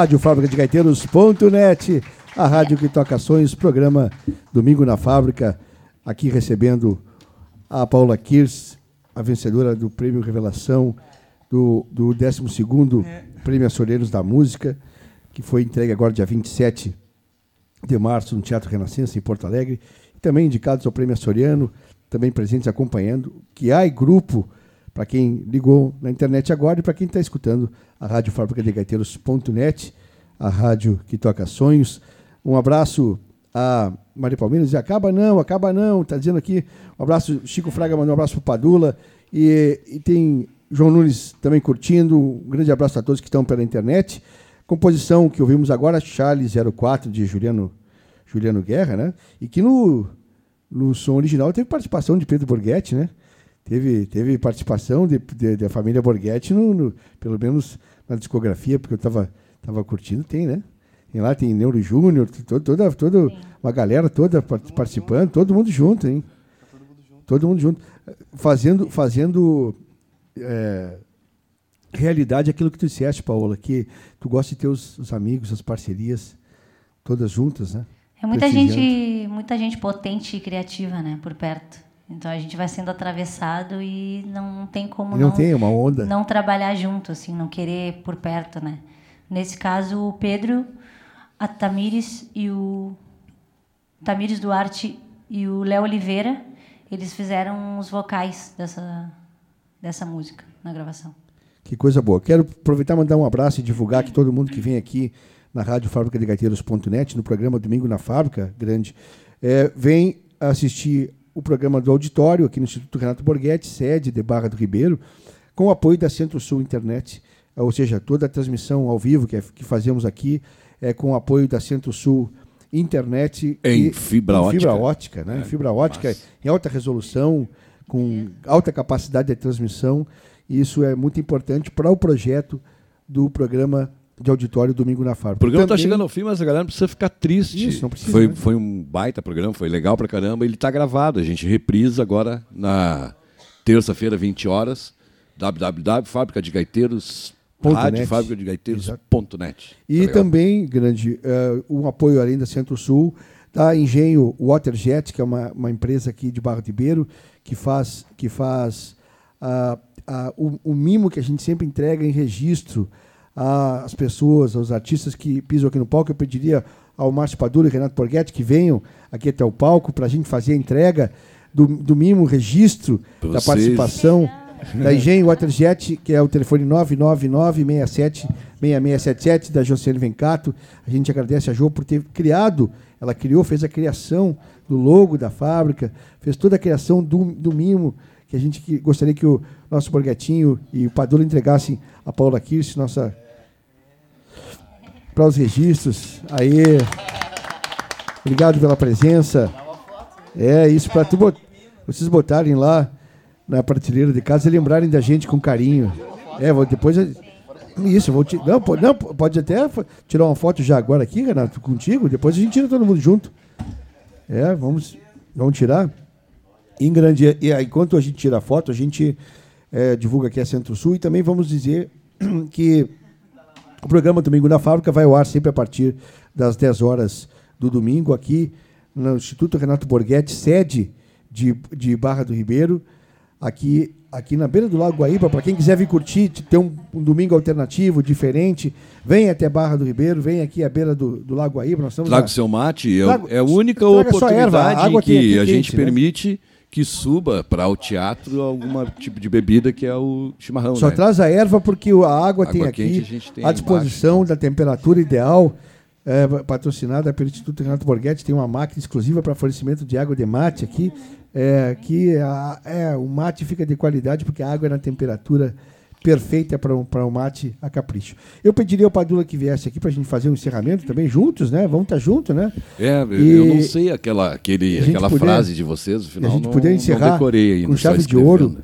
Rádio Fábrica de Gaiteiros.net, a rádio que toca sonhos, programa Domingo na Fábrica, aqui recebendo a Paula Kirs, a vencedora do Prêmio Revelação, do, do 12º é. Prêmio Açoreiros da Música, que foi entregue agora dia 27 de março no Teatro Renascença, em Porto Alegre, e também indicados ao Prêmio Açoriano, também presentes acompanhando, que há grupo para quem ligou na internet agora e para quem está escutando a Rádio Fábrica de Gaiteiros.net, a rádio que toca sonhos. Um abraço a Maria Palmeiras, diz, acaba não, acaba não, está dizendo aqui. Um abraço, Chico Fraga mandou um abraço para Padula. E, e tem João Nunes também curtindo. Um grande abraço a todos que estão pela internet. Composição que ouvimos agora, Charlie 04, de Juliano, Juliano Guerra, né? E que no, no som original teve participação de Pedro Borghetti, né? Teve, teve participação de, de, da família Borghetti, no, no, pelo menos na discografia, porque eu estava tava curtindo, tem, né? Tem lá, tem Neuro Júnior, toda, toda uma galera toda participando, todo mundo junto, hein? Todo mundo junto. Fazendo, fazendo é, realidade aquilo que tu disseste, Paola, que tu gosta de ter os, os amigos, as parcerias todas juntas, né? É muita gente, muita gente potente e criativa, né, por perto. Então a gente vai sendo atravessado e não tem como não, não tem uma onda. não trabalhar junto, assim, não querer por perto, né? Nesse caso, o Pedro, a Tamires e o Tamires Duarte e o Léo Oliveira, eles fizeram os vocais dessa dessa música na gravação. Que coisa boa. Quero aproveitar e mandar um abraço e divulgar que todo mundo que vem aqui na Rádio Fábrica de Gaiteiros.net, no programa Domingo na Fábrica, grande, é, vem assistir o programa do auditório aqui no Instituto Renato Borghetti, sede de Barra do Ribeiro, com o apoio da Centro-Sul Internet, ou seja, toda a transmissão ao vivo que, é, que fazemos aqui é com o apoio da Centro-Sul Internet em e, fibra ótica, fibra ótica né? É, em fibra ótica, massa. em alta resolução, com alta capacidade de transmissão. E isso é muito importante para o projeto do programa de auditório Domingo na Fábrica. O programa está chegando ao fim, mas a galera não precisa ficar triste. Isso, não precisa. Foi, né? foi um baita programa, foi legal pra caramba. Ele está gravado, a gente reprisa agora na terça-feira, 20 horas, www.fabricadegaiteiros Rádio Fábrica de Gaiteiros.net. E tá também, grande, uh, um apoio além da Centro-Sul, da Engenho Waterjet, que é uma, uma empresa aqui de Barra de Ribeiro, que faz, que faz uh, uh, o, o, mimo que a gente sempre entrega em registro às pessoas, aos artistas que pisam aqui no palco. Eu pediria ao Márcio Padula e Renato Borghetti que venham aqui até o palco para a gente fazer a entrega do, do mimo registro da participação da Engenho Waterjet, que é o telefone 999-67-6677 da Josiane Vencato. A gente agradece a Jo por ter criado, ela criou, fez a criação do logo da fábrica, fez toda a criação do, do mimo, que a gente que, gostaria que o nosso Borgatinho e o Padula entregassem a Paula Kirsch, nossa para os registros. Aí. Obrigado pela presença. É isso para bot... vocês botarem lá na prateleira de casa e lembrarem da gente com carinho. É, vou depois isso, vou te... não, pode, não, pode até tirar uma foto já agora aqui, Renato, contigo, depois a gente tira todo mundo junto. É, vamos, vamos tirar. Em grande, e enquanto a gente tira a foto, a gente é, divulga aqui a Centro-Sul e também vamos dizer que o programa Domingo na Fábrica vai ao ar sempre a partir das 10 horas do domingo, aqui no Instituto Renato Borghetti, sede de, de Barra do Ribeiro, aqui, aqui na beira do Lago Guaíba. Para quem quiser vir curtir, ter um, um, domingo alternativo, diferente, vem até Barra do Ribeiro, vem aqui à beira do, do Lago Guaíba. Nós estamos Traga seu mate, é, Lago, é a única oportunidade erva, que a gente né? permite que suba para o teatro algum tipo de bebida que é o chimarrão. Só né? traz a erva porque a água, água tem aqui tem à disposição embaixo. da temperatura ideal, é, patrocinada pelo Instituto Renato Borghetti, tem uma máquina exclusiva para fornecimento de água de mate aqui, é, que a, é, o mate fica de qualidade porque a água é na temperatura perfeita para um, um mate a capricho. Eu pediria ao Padula que viesse aqui para a gente fazer um encerramento também juntos, né? Vamos estar tá juntos, né? É, e eu não sei aquela, aquele, aquela puder, frase de vocês, no final a gente não, encerrar com chave de ouro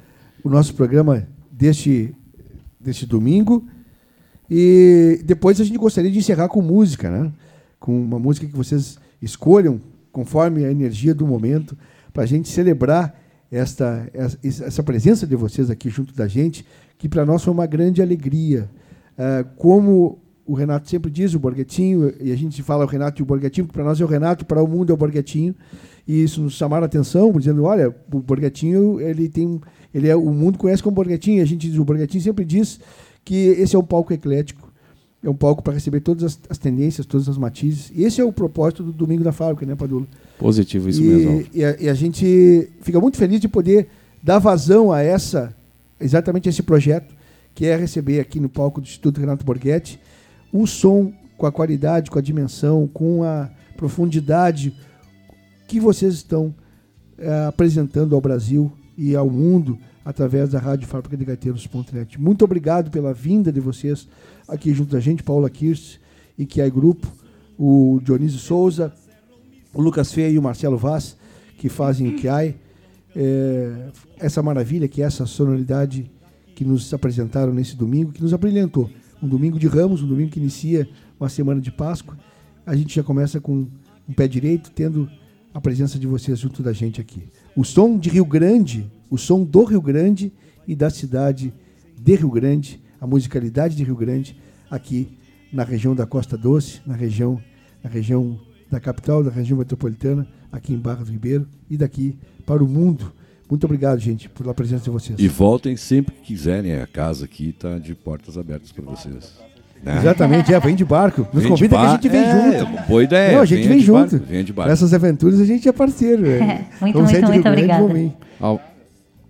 o nosso programa deste, deste domingo. E depois a gente gostaria de encerrar com música, né? Com uma música que vocês escolham conforme a energia do momento, para a gente celebrar esta, essa presença de vocês aqui junto da gente que para nós foi uma grande alegria. Uh, como o Renato sempre diz, o Borghetinho, e a gente fala o Renato e o Borghetinho, porque para nós é o Renato, para o mundo é o Borghetinho, e isso nos chamaram a atenção, dizendo, olha, o Borghetinho, ele tem, ele é, o mundo conhece como Borghetinho, e a gente diz, o Borghetinho sempre diz que esse é um palco eclético, é um palco para receber todas as, as, tendências, todas as matizes, e esse é o propósito do Domingo da Fábrica, né, Padula? Positivo, isso e, mesmo. E a, e a gente fica muito feliz de poder dar vazão a essa exatamente esse projeto, que é receber aqui no palco do Instituto Renato Borghetti um som com a qualidade, com a dimensão, com a profundidade que vocês estão é, apresentando ao Brasil e ao mundo através da Rádio Fábrica de Gaiteiros.net. Muito obrigado pela vinda de vocês aqui junto da gente, Paula Kirst e Kiai Grupo, o Dionísio Souza, o Lucas Feia e o Marcelo Vaz, que fazem o Kiai. É, essa maravilha que é essa sonoridade que nos apresentaram nesse domingo, que nos abrilhantou. Um domingo de ramos, um domingo que inicia uma semana de Páscoa. A gente já começa com um pé direito, tendo a presença de vocês junto da gente aqui. O som de Rio Grande, o som do Rio Grande e da cidade de Rio Grande, a musicalidade de Rio Grande, aqui na região da Costa Doce, na região, na região da capital, da região metropolitana, aqui em Barra do Ribeiro e daqui para o mundo. Muito obrigado, gente, pela presença de vocês. E voltem sempre que quiserem. A casa aqui está de portas abertas para vocês. Né? Exatamente, é, vem de barco. Nos vem convida que a gente vem é, junto. Boa ideia. Não, a gente vem junto. Barco, vem de barco. Nessas aventuras a gente é parceiro. É. muito, Vamos muito, muito obrigado.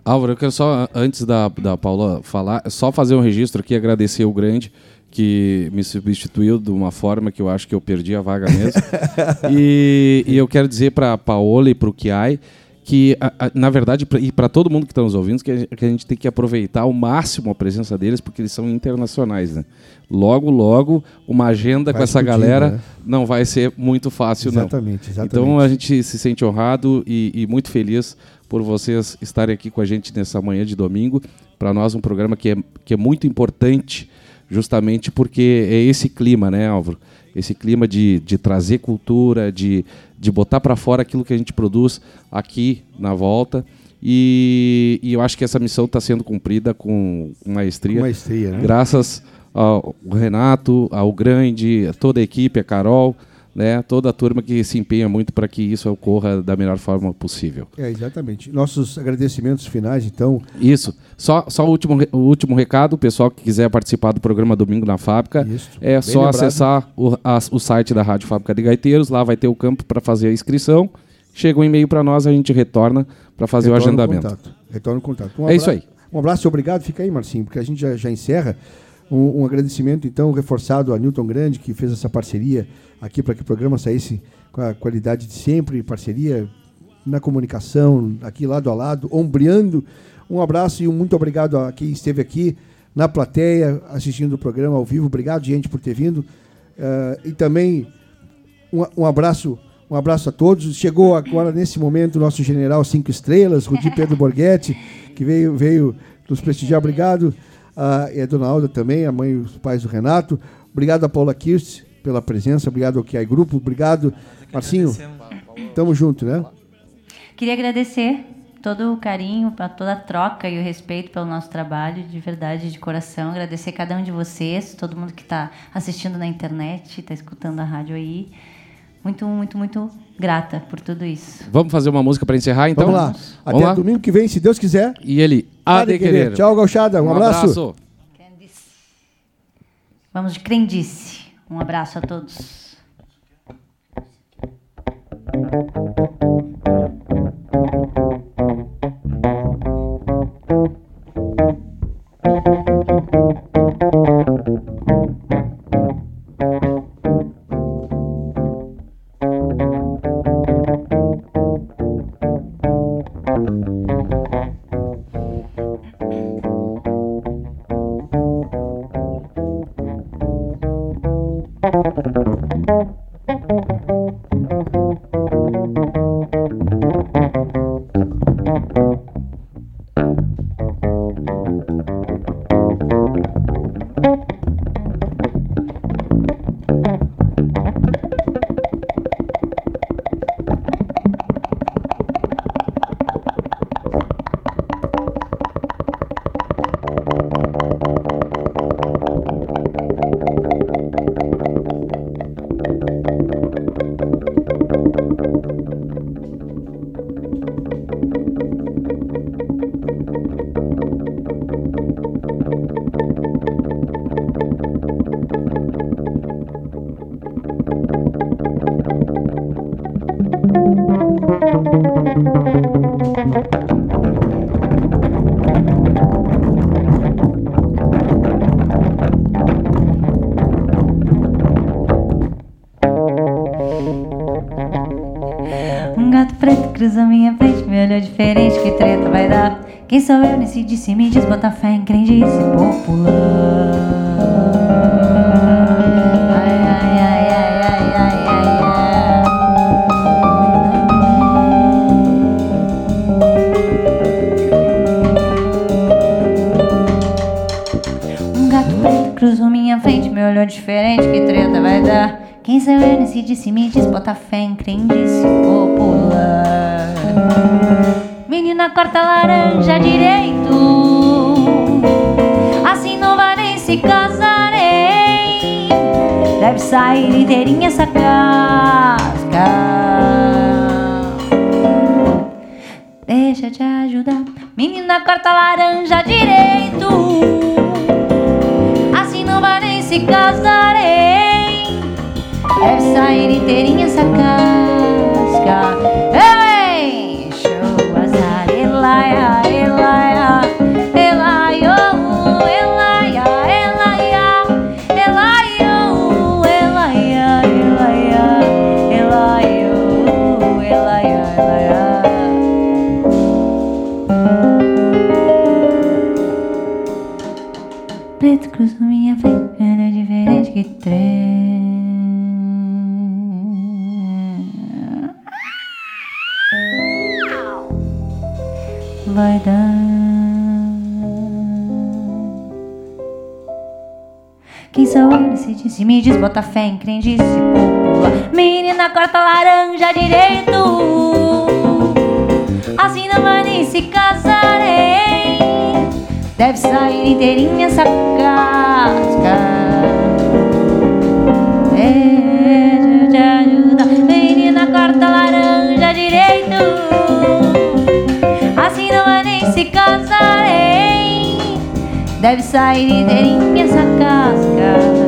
Álvaro, eu quero só, antes da, da Paula falar, só fazer um registro aqui, agradecer o grande que me substituiu de uma forma que eu acho que eu perdi a vaga mesmo. e, e, eu quero dizer para a Paola e para o Kiai que, a, a, na verdade, pra, e para todo mundo que está nos ouvindo, que a, que a, gente tem que aproveitar ao máximo a presença deles, porque eles são internacionais. Né? Logo, logo, uma agenda vai com essa galera né? não vai ser muito fácil, exatamente, não. Exatamente. Então a gente se sente honrado e, e muito feliz por vocês estarem aqui com a gente nessa manhã de domingo. Para nós, um programa que é, que é muito importante, justamente porque é esse clima, né, Álvaro? Esse clima de, de trazer cultura, de, de botar para fora aquilo que a gente produz aqui na volta. E, e eu acho que essa missão está sendo cumprida com, maestria. Com maestria, né? Graças ao Renato, ao Grande, a toda a equipe, a Carol, né, toda a turma que se empenha muito para que isso ocorra da melhor forma possível. É, exatamente. Nossos agradecimentos finais, então. Isso. Só, só o, último, o último recado, o pessoal que quiser participar do programa Domingo na Fábrica, isso. é Bem só lembrado. acessar o, a, o site da Rádio Fábrica de Gaiteiros, lá vai ter o campo para fazer a inscrição. Chega um e-mail para nós, a gente retorna para fazer retorna o agendamento. Contato. Retorna o contato. Um é isso aí. Um abraço e obrigado. Fica aí, Marcinho, porque a gente já, já encerra. Um, um, agradecimento, então, reforçado a Newton Grande, que fez essa parceria aqui para que o programa saísse com a qualidade de sempre, parceria na comunicação, aqui lado a lado, ombreando. Um abraço e um muito obrigado a quem esteve aqui na plateia assistindo o programa ao vivo. Obrigado, gente, por ter vindo. Uh, e também um, um, abraço. Um abraço a todos. Chegou agora, nesse momento, o nosso general cinco estrelas, Rudi Pedro Borghetti, que veio, veio nos prestigiar. Obrigado. Uh, e a dona Alda também, a mãe e os pais do Renato. Obrigado a Paula Kirst, pela presença, obrigado ao QI Grupo, obrigado, Marcinho. Tamo junto, né? Queria agradecer todo o carinho, toda a troca e o respeito pelo nosso trabalho, de verdade, de coração. Agradecer cada um de vocês, todo mundo que está assistindo na internet, está escutando a rádio aí muito, muito, muito grata por tudo isso. Vamos fazer uma música para encerrar, então? Vamos lá. Vamos Até lá. domingo que vem, se Deus quiser. E ele, há de, querer. querer. Tchau, Gauchada. Um, um abraço. abraço. Vamos de crendice. Um abraço a todos. Nesse disse, me diz, bota fé em crendice popular. cruzou minha frente, me olhou diferente, que treta vai dar? Quem sou eu nesse disse, me diz, bota fé em crendice Sair inteirinha essa casca. Deixa te ajudar, menina corta laranja direito. Se casarei Deve sair inteirinha essa casca diz, bota fé em crendice popular. Menina, corta laranja direito. Assim não vai nem se casarem. Deve sair inteirinha essa casca. Ajuda Menina, corta laranja direito Assim não vai nem se casarem Deve sair inteirinha essa casca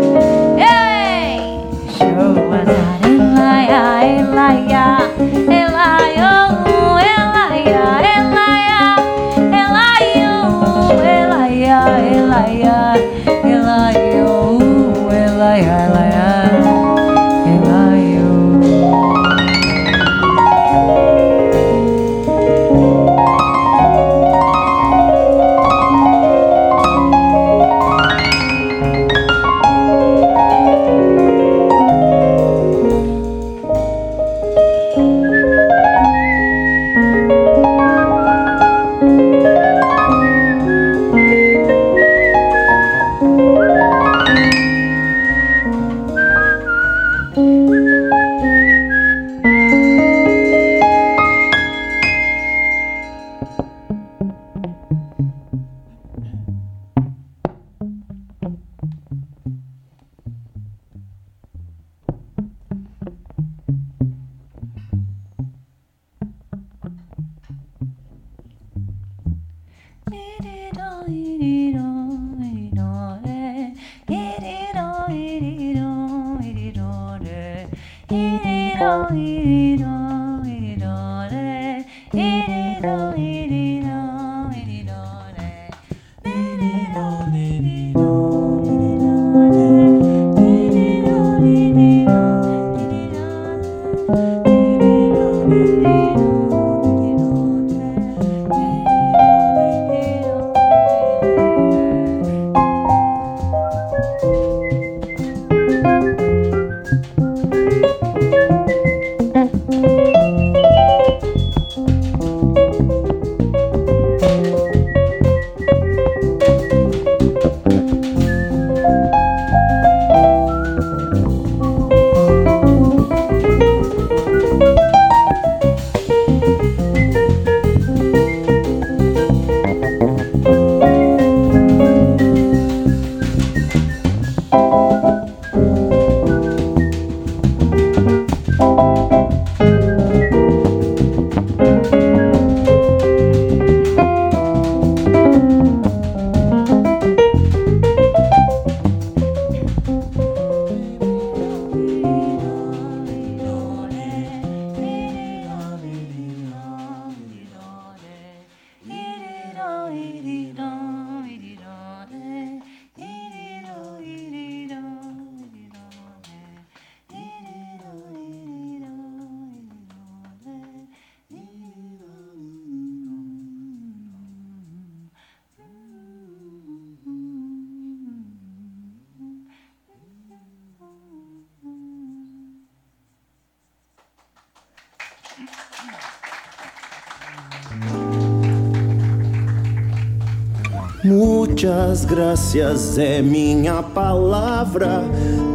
Muitas graças é minha palavra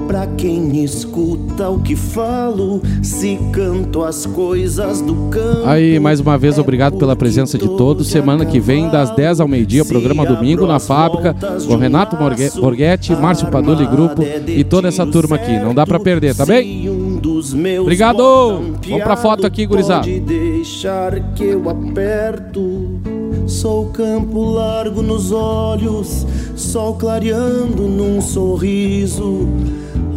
para quem escuta o que falo, se canto as coisas do campo. Aí, mais uma vez, obrigado pela presença de todos. Semana que vem, das 10 ao meio-dia, programa Domingo na Fábrica, com Renato Borghetti, Márcio Padula e Grupo e toda essa turma aqui. Não dá para perder, tá bem? Obrigado! Vamos pra foto aqui, gurizada. Pode deixar que eu aperto. Sou campo largo nos olhos, sol clareando num sorriso.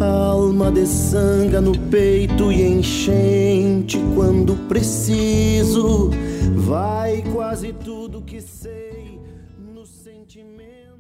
Alma de sanga no peito e enchente quando preciso.